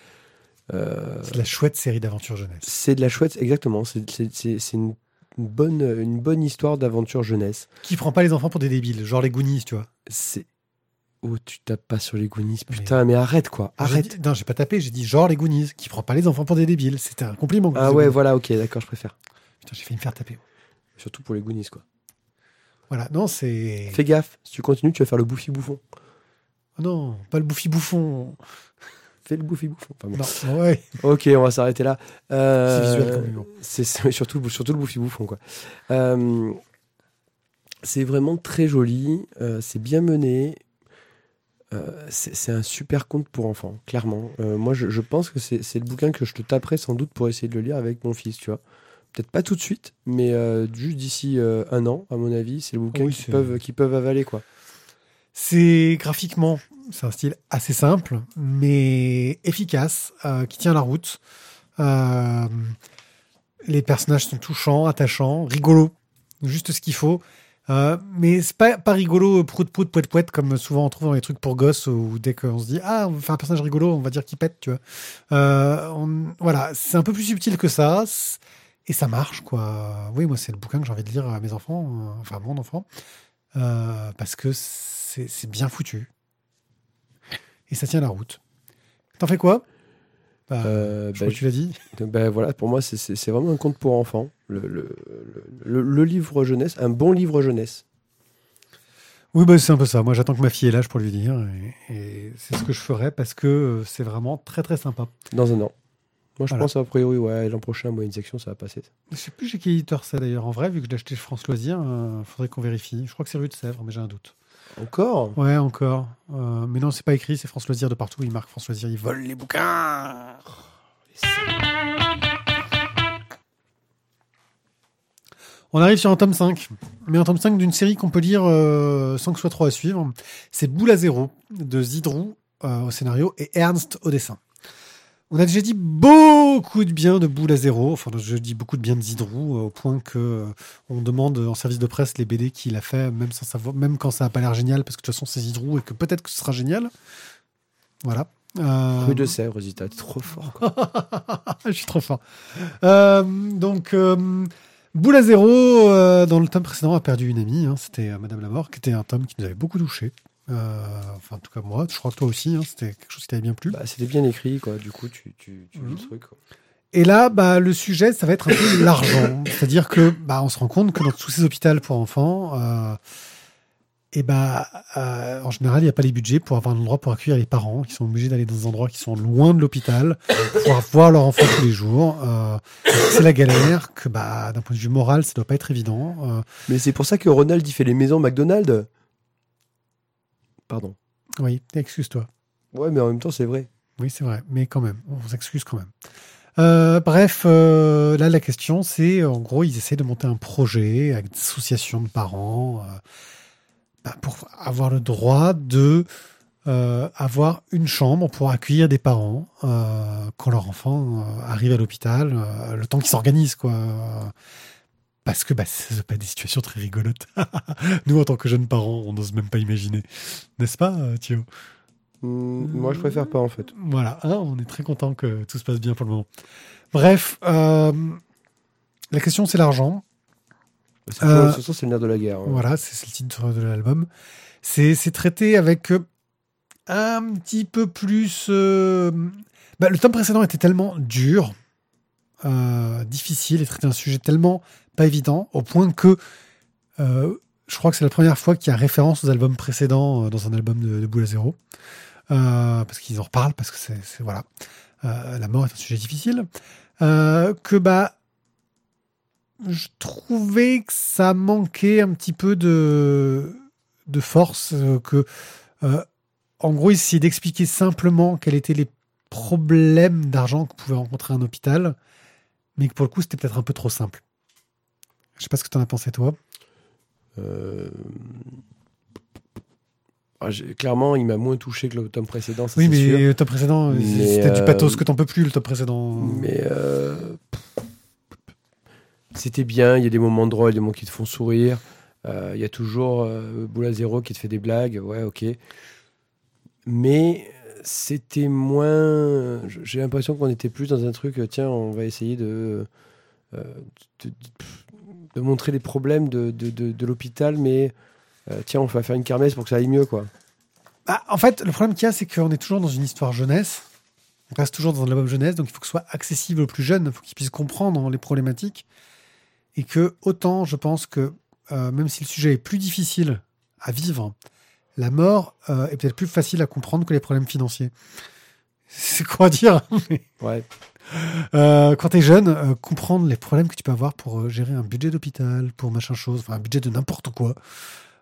euh, C'est de la chouette série d'aventure jeunesse. c'est de la chouette, exactement. C'est une bonne, une bonne histoire d'aventure jeunesse. Qui prend pas les enfants pour des débiles, genre les Goonies, tu vois. C'est. Oh, tu tapes pas sur les Goonies. Putain, mais arrête quoi. Arrête. dit- non, j'ai pas tapé, j'ai dit genre les Goonies, qui prend pas les enfants pour des débiles. C'était un compliment. Ah ouais, voilà, ok, d'accord, je préfère. Putain, j'ai failli me faire taper. Surtout pour les Goonies, quoi. Voilà, non, c'est. Fais gaffe, si tu continues, tu vas faire le bouffi bouffon. Oh non, pas le bouffi bouffon. Fais le bouffi bouffon. Enfin, bon. Non, ouais. Ok, on va s'arrêter là. Euh, C'est visuel comme humour. C'est c'est- surtout, surtout le bouffi bouffon, quoi. Euh, C'est vraiment très joli, euh, c'est bien mené. Euh, c'est un super conte pour enfants, clairement. Euh, moi, je, je pense que c'est le bouquin que je te taperai sans doute pour essayer de le lire avec mon fils, tu vois. Peut-être pas tout de suite, mais euh, juste d'ici un an, à mon avis, c'est le bouquin Oui, qu'ils peuvent, peuvent avaler, quoi. C'est graphiquement, c'est un style assez simple, mais efficace, qui tient la route. Les personnages sont touchants, attachants, rigolos, juste ce qu'il faut. Euh, mais c'est pas, pas rigolo prout prout poète poète comme souvent on trouve dans les trucs pour gosses où dès qu'on se dit ah on va un personnage rigolo on va dire qu'il pète tu vois euh, voilà c'est un peu plus subtil que ça et ça marche quoi oui moi c'est le bouquin que j'ai envie de lire à mes enfants euh, enfin à mon enfant euh, parce que c'est bien foutu. Et ça tient la route. T'en fais quoi? Bah, Euh, Je bah, crois que tu l'as dit. Ben voilà, pour moi, c'est- vraiment un conte pour enfants. Le, le, le- le livre jeunesse, un bon livre jeunesse. Oui, bah, c'est un peu ça. Moi, j'attends que ma fille ait l'âge pour lui dire. Et, et c'est ce que je ferai parce que euh, c'est vraiment très très sympa. Dans un an. Moi, je Voilà. pense a priori, ouais, l'an prochain, moyenne section, ça va passer. Je sais plus chez quel éditeur c'est d'ailleurs. En vrai, vu que je l'ai acheté chez France Loisirs, il faudrait qu'on vérifie. Je crois que c'est rue de Sèvres, mais j'ai un doute. Encore Ouais, encore. Euh, mais non, c'est pas écrit. C'est France Loisirs de partout. Ils marquent France Loisirs. Ils volent les bouquins. On arrive sur un tome 5, mais un tome 5 d'une série qu'on peut lire euh, sans que ce soit trop à suivre. C'est Boule à zéro de Zidrou euh, au scénario et Ernst au dessin. On a déjà dit beaucoup de bien de Boule à zéro, enfin je dis beaucoup de bien de Zidrou, euh, au point que euh, on demande en service de presse les BD qu'il a fait, même, sans savoir, même quand ça n'a pas l'air génial, parce que de toute façon c'est Zidrou et que peut-être que ce sera génial. Voilà. Euh, Rue de Sèvres, Zita, t'es trop fort. je suis trop fort. Euh, donc, Boule à zéro, dans le tome précédent, a perdu une amie. hein, c'était Madame la Mort, qui était un tome qui nous avait beaucoup touché. Euh, enfin, en tout cas, moi, je crois que toi aussi, hein, c'était quelque chose qui t'avait bien plu. Bah, C'était bien écrit, quoi. Du coup, tu, tu, tu lis Mhm. le truc. quoi. Et là, bah, le sujet, ça va être un peu l'argent. C'est-à-dire que, bah, on se rend compte que dans tous ces hôpitaux pour enfants, euh, et bah, euh, en général, il n'y a pas les budgets pour avoir un endroit pour accueillir les parents qui sont obligés d'aller dans des endroits qui sont loin de l'hôpital pour voir leur enfant tous les jours. Euh, c'est la galère que, bah, d'un point de vue moral, ça doit pas être évident. Euh, Mais c'est pour ça que Ronald, il fait les maisons McDonald's. Pardon. oui, excuse-toi. Ouais, mais en même temps, c'est vrai. Oui, c'est vrai, mais quand même, on s'excuse quand même. Euh, bref, euh, là, la question, c'est, en gros, ils essaient de monter un projet avec des associations de parents euh, bah, pour avoir le droit de avoir une chambre pour accueillir des parents quand leur enfant arrive à l'hôpital, le temps qu'ils s'organisent, quoi. Parce que bah, ce pas des situations très rigolotes. Nous, en tant que jeunes parents, on n'ose même pas imaginer. N'est-ce pas, euh, Thio Hmm, moi, je préfère pas, en fait. voilà, hein, on est très content que tout se passe bien pour le moment. Bref, euh, la question c'est l'argent. C'est Euh, c'est le nerf de la guerre. hein. Voilà, c'est le titre de l'album. C'est traité avec un petit peu plus. euh, bah, le tome précédent était tellement dur, difficile et traitait un sujet tellement pas évident, au point que euh, je crois que c'est la première fois qu'il y a référence aux albums précédents euh, dans un album de, Boule à Zéro. Euh, parce qu'ils en reparlent, parce que c'est voilà, la mort est un sujet difficile. Que bah je trouvais que ça manquait un petit peu de, de force, que en gros, il essayait d'expliquer simplement quels étaient les problèmes d'argent que pouvait rencontrer un hôpital, mais que pour le coup, c'était peut-être un peu trop simple. Je sais pas ce que tu en as pensé, toi. Euh, ah, clairement, il m'a moins touché que le tome précédent, ça oui, mais sûr. le top précédent, euh, c'était du euh, pathos que t'en peux plus, le top précédent. Mais euh, c'était bien, il y a des moments drôles, des moments qui te font sourire. Il y a toujours Boula Zéro qui te fait des blagues, ouais, ok. Mais c'était moins. J'ai l'impression qu'on était plus dans un truc, tiens, on va essayer de, de, de- de montrer les problèmes de, de, de- de l'hôpital, mais euh, tiens, on va faire une kermesse pour que ça aille mieux, quoi. Bah, en fait, le problème qu'il y a, c'est qu'on est toujours dans une histoire jeunesse. On reste toujours dans un album jeunesse, donc il faut que ce soit accessible aux plus jeunes, il faut qu'ils puissent comprendre les problématiques. Et que, autant, je pense que, euh, même si le sujet est plus difficile à vivre, la mort euh, est peut-être plus facile à comprendre que les problèmes financiers. C'est quoi dire mais- Ouais. Euh, quand t'es jeune, euh, comprendre les problèmes que tu peux avoir pour euh, gérer un budget d'hôpital, pour machin chose, enfin un budget de n'importe quoi.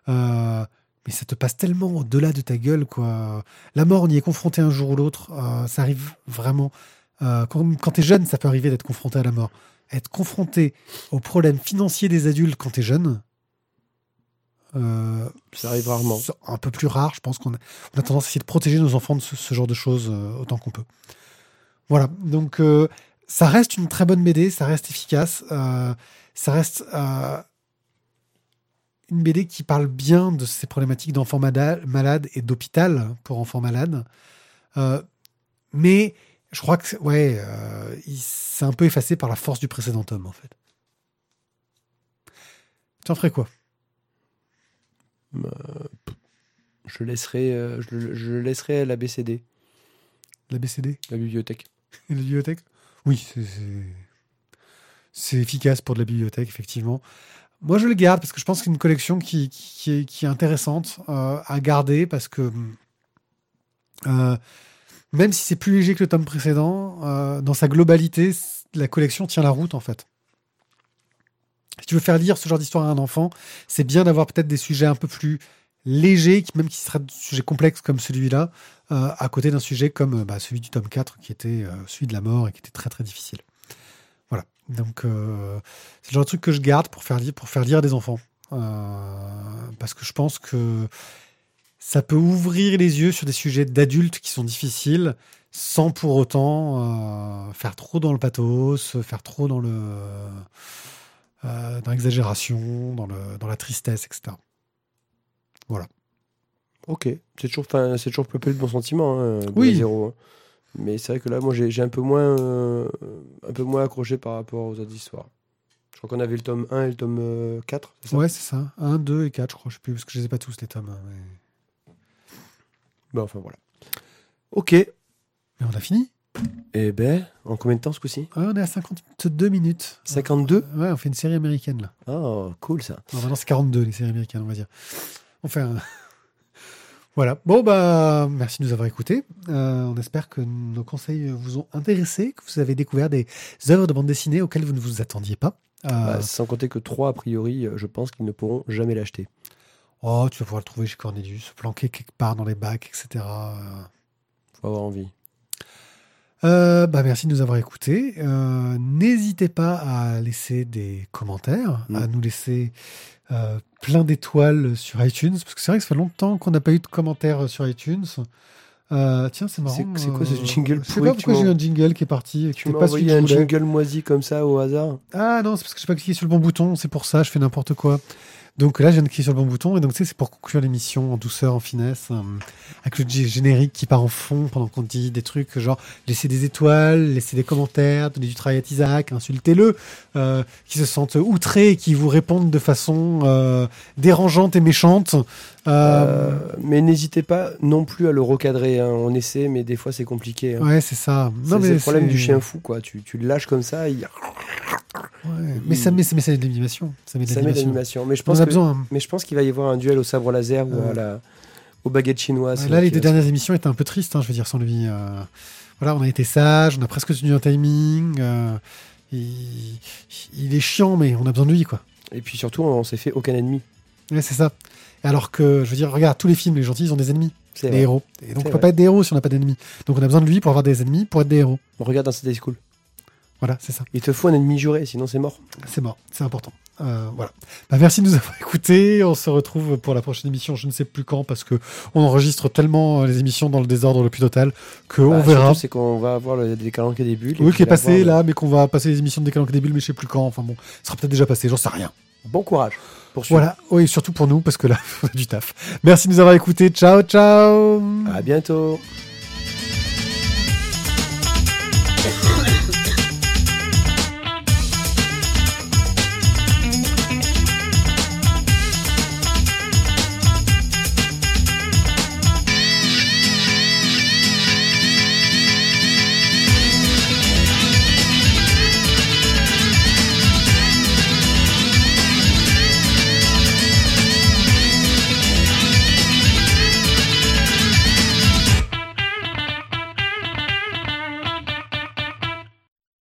Mais ça te passe tellement au-delà de ta gueule, quoi. La mort, on y est confronté un jour ou l'autre. ça arrive vraiment. Quand quand t'es jeune, ça peut arriver d'être confronté à la mort. Être confronté aux problèmes financiers des adultes quand t'es jeune, euh, Ça arrive rarement. un peu plus rare. Je pense qu'on a, on a tendance à essayer de protéger nos enfants de ce, ce genre de choses euh, autant qu'on peut. Voilà. Donc, euh, ça reste une très bonne BD, ça reste efficace, euh, ça reste euh, une BD qui parle bien de ces problématiques d'enfants malades et d'hôpital pour enfants malades. Mais je crois que, c'est- ouais, un peu effacé par la force du précédent tome, en fait. Tu en ferais quoi? Je laisserai, euh, je, je laisserai à la BCD, La BCD la bibliothèque. La bibliothèque? Oui, c'est- efficace pour de la bibliothèque, effectivement. Moi, je le garde parce que je pense que c'est une collection qui, est, intéressante euh, à garder parce que euh, même si c'est plus léger que le tome précédent, euh, dans sa globalité, la collection tient la route en fait. Si tu veux faire lire ce genre d'histoire à un enfant, c'est bien d'avoir peut-être des sujets un peu plus légers, qui- même qui seraient des sujets complexes comme celui-là, euh, à côté d'un sujet comme euh, bah, celui du tome 4 qui était euh, celui de la mort et qui était très très difficile. Voilà. Donc c'est le genre de truc que je garde pour faire pour faire lire des enfants. Parce que je pense que ça peut ouvrir les yeux sur des sujets d'adultes qui sont difficiles sans pour autant faire trop dans le pathos, faire trop dans le dans l'exagération, dans, le, dans la tristesse, etc. Ok, c'est toujours, c'est toujours peuplé de bons sentiments, hein, Oui. Zéro. hein. Mais c'est vrai que là, moi, j'ai j'ai un peu moins, euh, un peu moins accroché par rapport aux autres histoires. Je crois qu'on avait le tome 1 et le tome euh, 4, c'est ça? Ouais, c'est ça. 1, 2 et 4, je crois. Je sais plus, parce que je les ai pas tous, les tomes. hein, mais- Bah, enfin, voilà. Ok. Mais on a fini? Eh ben, en combien de temps ce coup-ci? Ouais, on est à 52 minutes. 52 Ouais, on fait une série américaine, là. Ah, cool ça. Non, maintenant, c'est 42, les séries américaines, on va dire. Un... Voilà. Bon, bah, merci de nous avoir écoutés. Euh, on espère que nos conseils vous ont intéressé, que vous avez découvert des œuvres de bande dessinée auxquelles vous ne vous attendiez pas. Euh, Bah, sans compter que 3, a priori, euh, je pense qu'ils ne pourront jamais l'acheter. Oh, tu vas pouvoir le trouver chez Cornelius, planqué quelque part dans les bacs, etc. Faut avoir envie. Euh, bah merci de nous avoir écoutés. Euh, N'hésitez pas à laisser des commentaires, Mm. à nous laisser euh, plein d'étoiles sur iTunes, parce que c'est vrai que ça fait longtemps qu'on n'a pas eu de commentaires sur iTunes. Euh, tiens, c'est marrant. C'est- quoi ce euh, jingle Je sais pas pourquoi j'ai un jingle qui est parti. Tu m'as envoyé je un jingle moisi comme ça au hasard? Ah non, c'est parce que j'ai pas cliqué sur le bon bouton, c'est pour ça, je fais n'importe quoi. Donc là, je viens de cliquer sur le bon bouton, et donc tu sais, c'est pour conclure l'émission en douceur, en finesse, euh, avec le générique qui part en fond pendant qu'on dit des trucs genre laisser des étoiles, laisser des commentaires, donner du travail à Isaac, insultez-le, euh, qui se sentent outrés et qui vous répondent de façon euh, dérangeante et méchante. Euh, Euh, mais n'hésitez pas non plus à le recadrer. hein. On essaie, mais des fois c'est compliqué. hein. ouais, c'est ça. C'est le problème du chien fou, quoi. Tu, tu le lâches comme ça, il... Ouais, Mais ça met, ça met, ça met de l'animation. Ça met de l'animation. Mais je On pense a que- besoin. mais je pense qu'il va y avoir un duel au sabre laser ou à la, aux baguettes chinoises. Ouais, là, les deux dernières émissions étaient un peu tristes, hein, je veux dire, sans lui. euh, Voilà, on a été sage, on a presque tenu un timing. euh, il... il est chiant, mais on a besoin de lui, quoi. Et puis surtout, on s'est fait aucun ennemi. Ouais, c'est ça. Alors que, je veux dire, regarde, tous les films, les gentils, ils ont des ennemis, C'est des vrai. héros. Et donc, on peut vrai. pas être des héros si on n'a pas d'ennemis. Donc, on a besoin de lui pour avoir des ennemis, pour être des héros. On regarde dans Sunday School. Voilà, c'est ça. Il te faut un ennemi juré, sinon c'est mort. C'est mort, c'est important. Euh, voilà. Bah, merci de nous avoir écoutés. On se retrouve pour la prochaine émission, je ne sais plus quand, parce que on enregistre tellement euh, les émissions dans le désordre le plus total que on Bah, verra. surtout, C'est qu'on va avoir le décalant des bulles. Oui, qui est passé là, mais qu'on va passer les émissions de Décalanque des Bulles, mais je sais plus quand. Enfin bon, ça sera peut-être déjà passé, j'en sais rien. Bon courage. Voilà, oui, surtout pour nous, parce que là, on a du taf. Merci de nous avoir écoutés. Ciao, ciao À bientôt.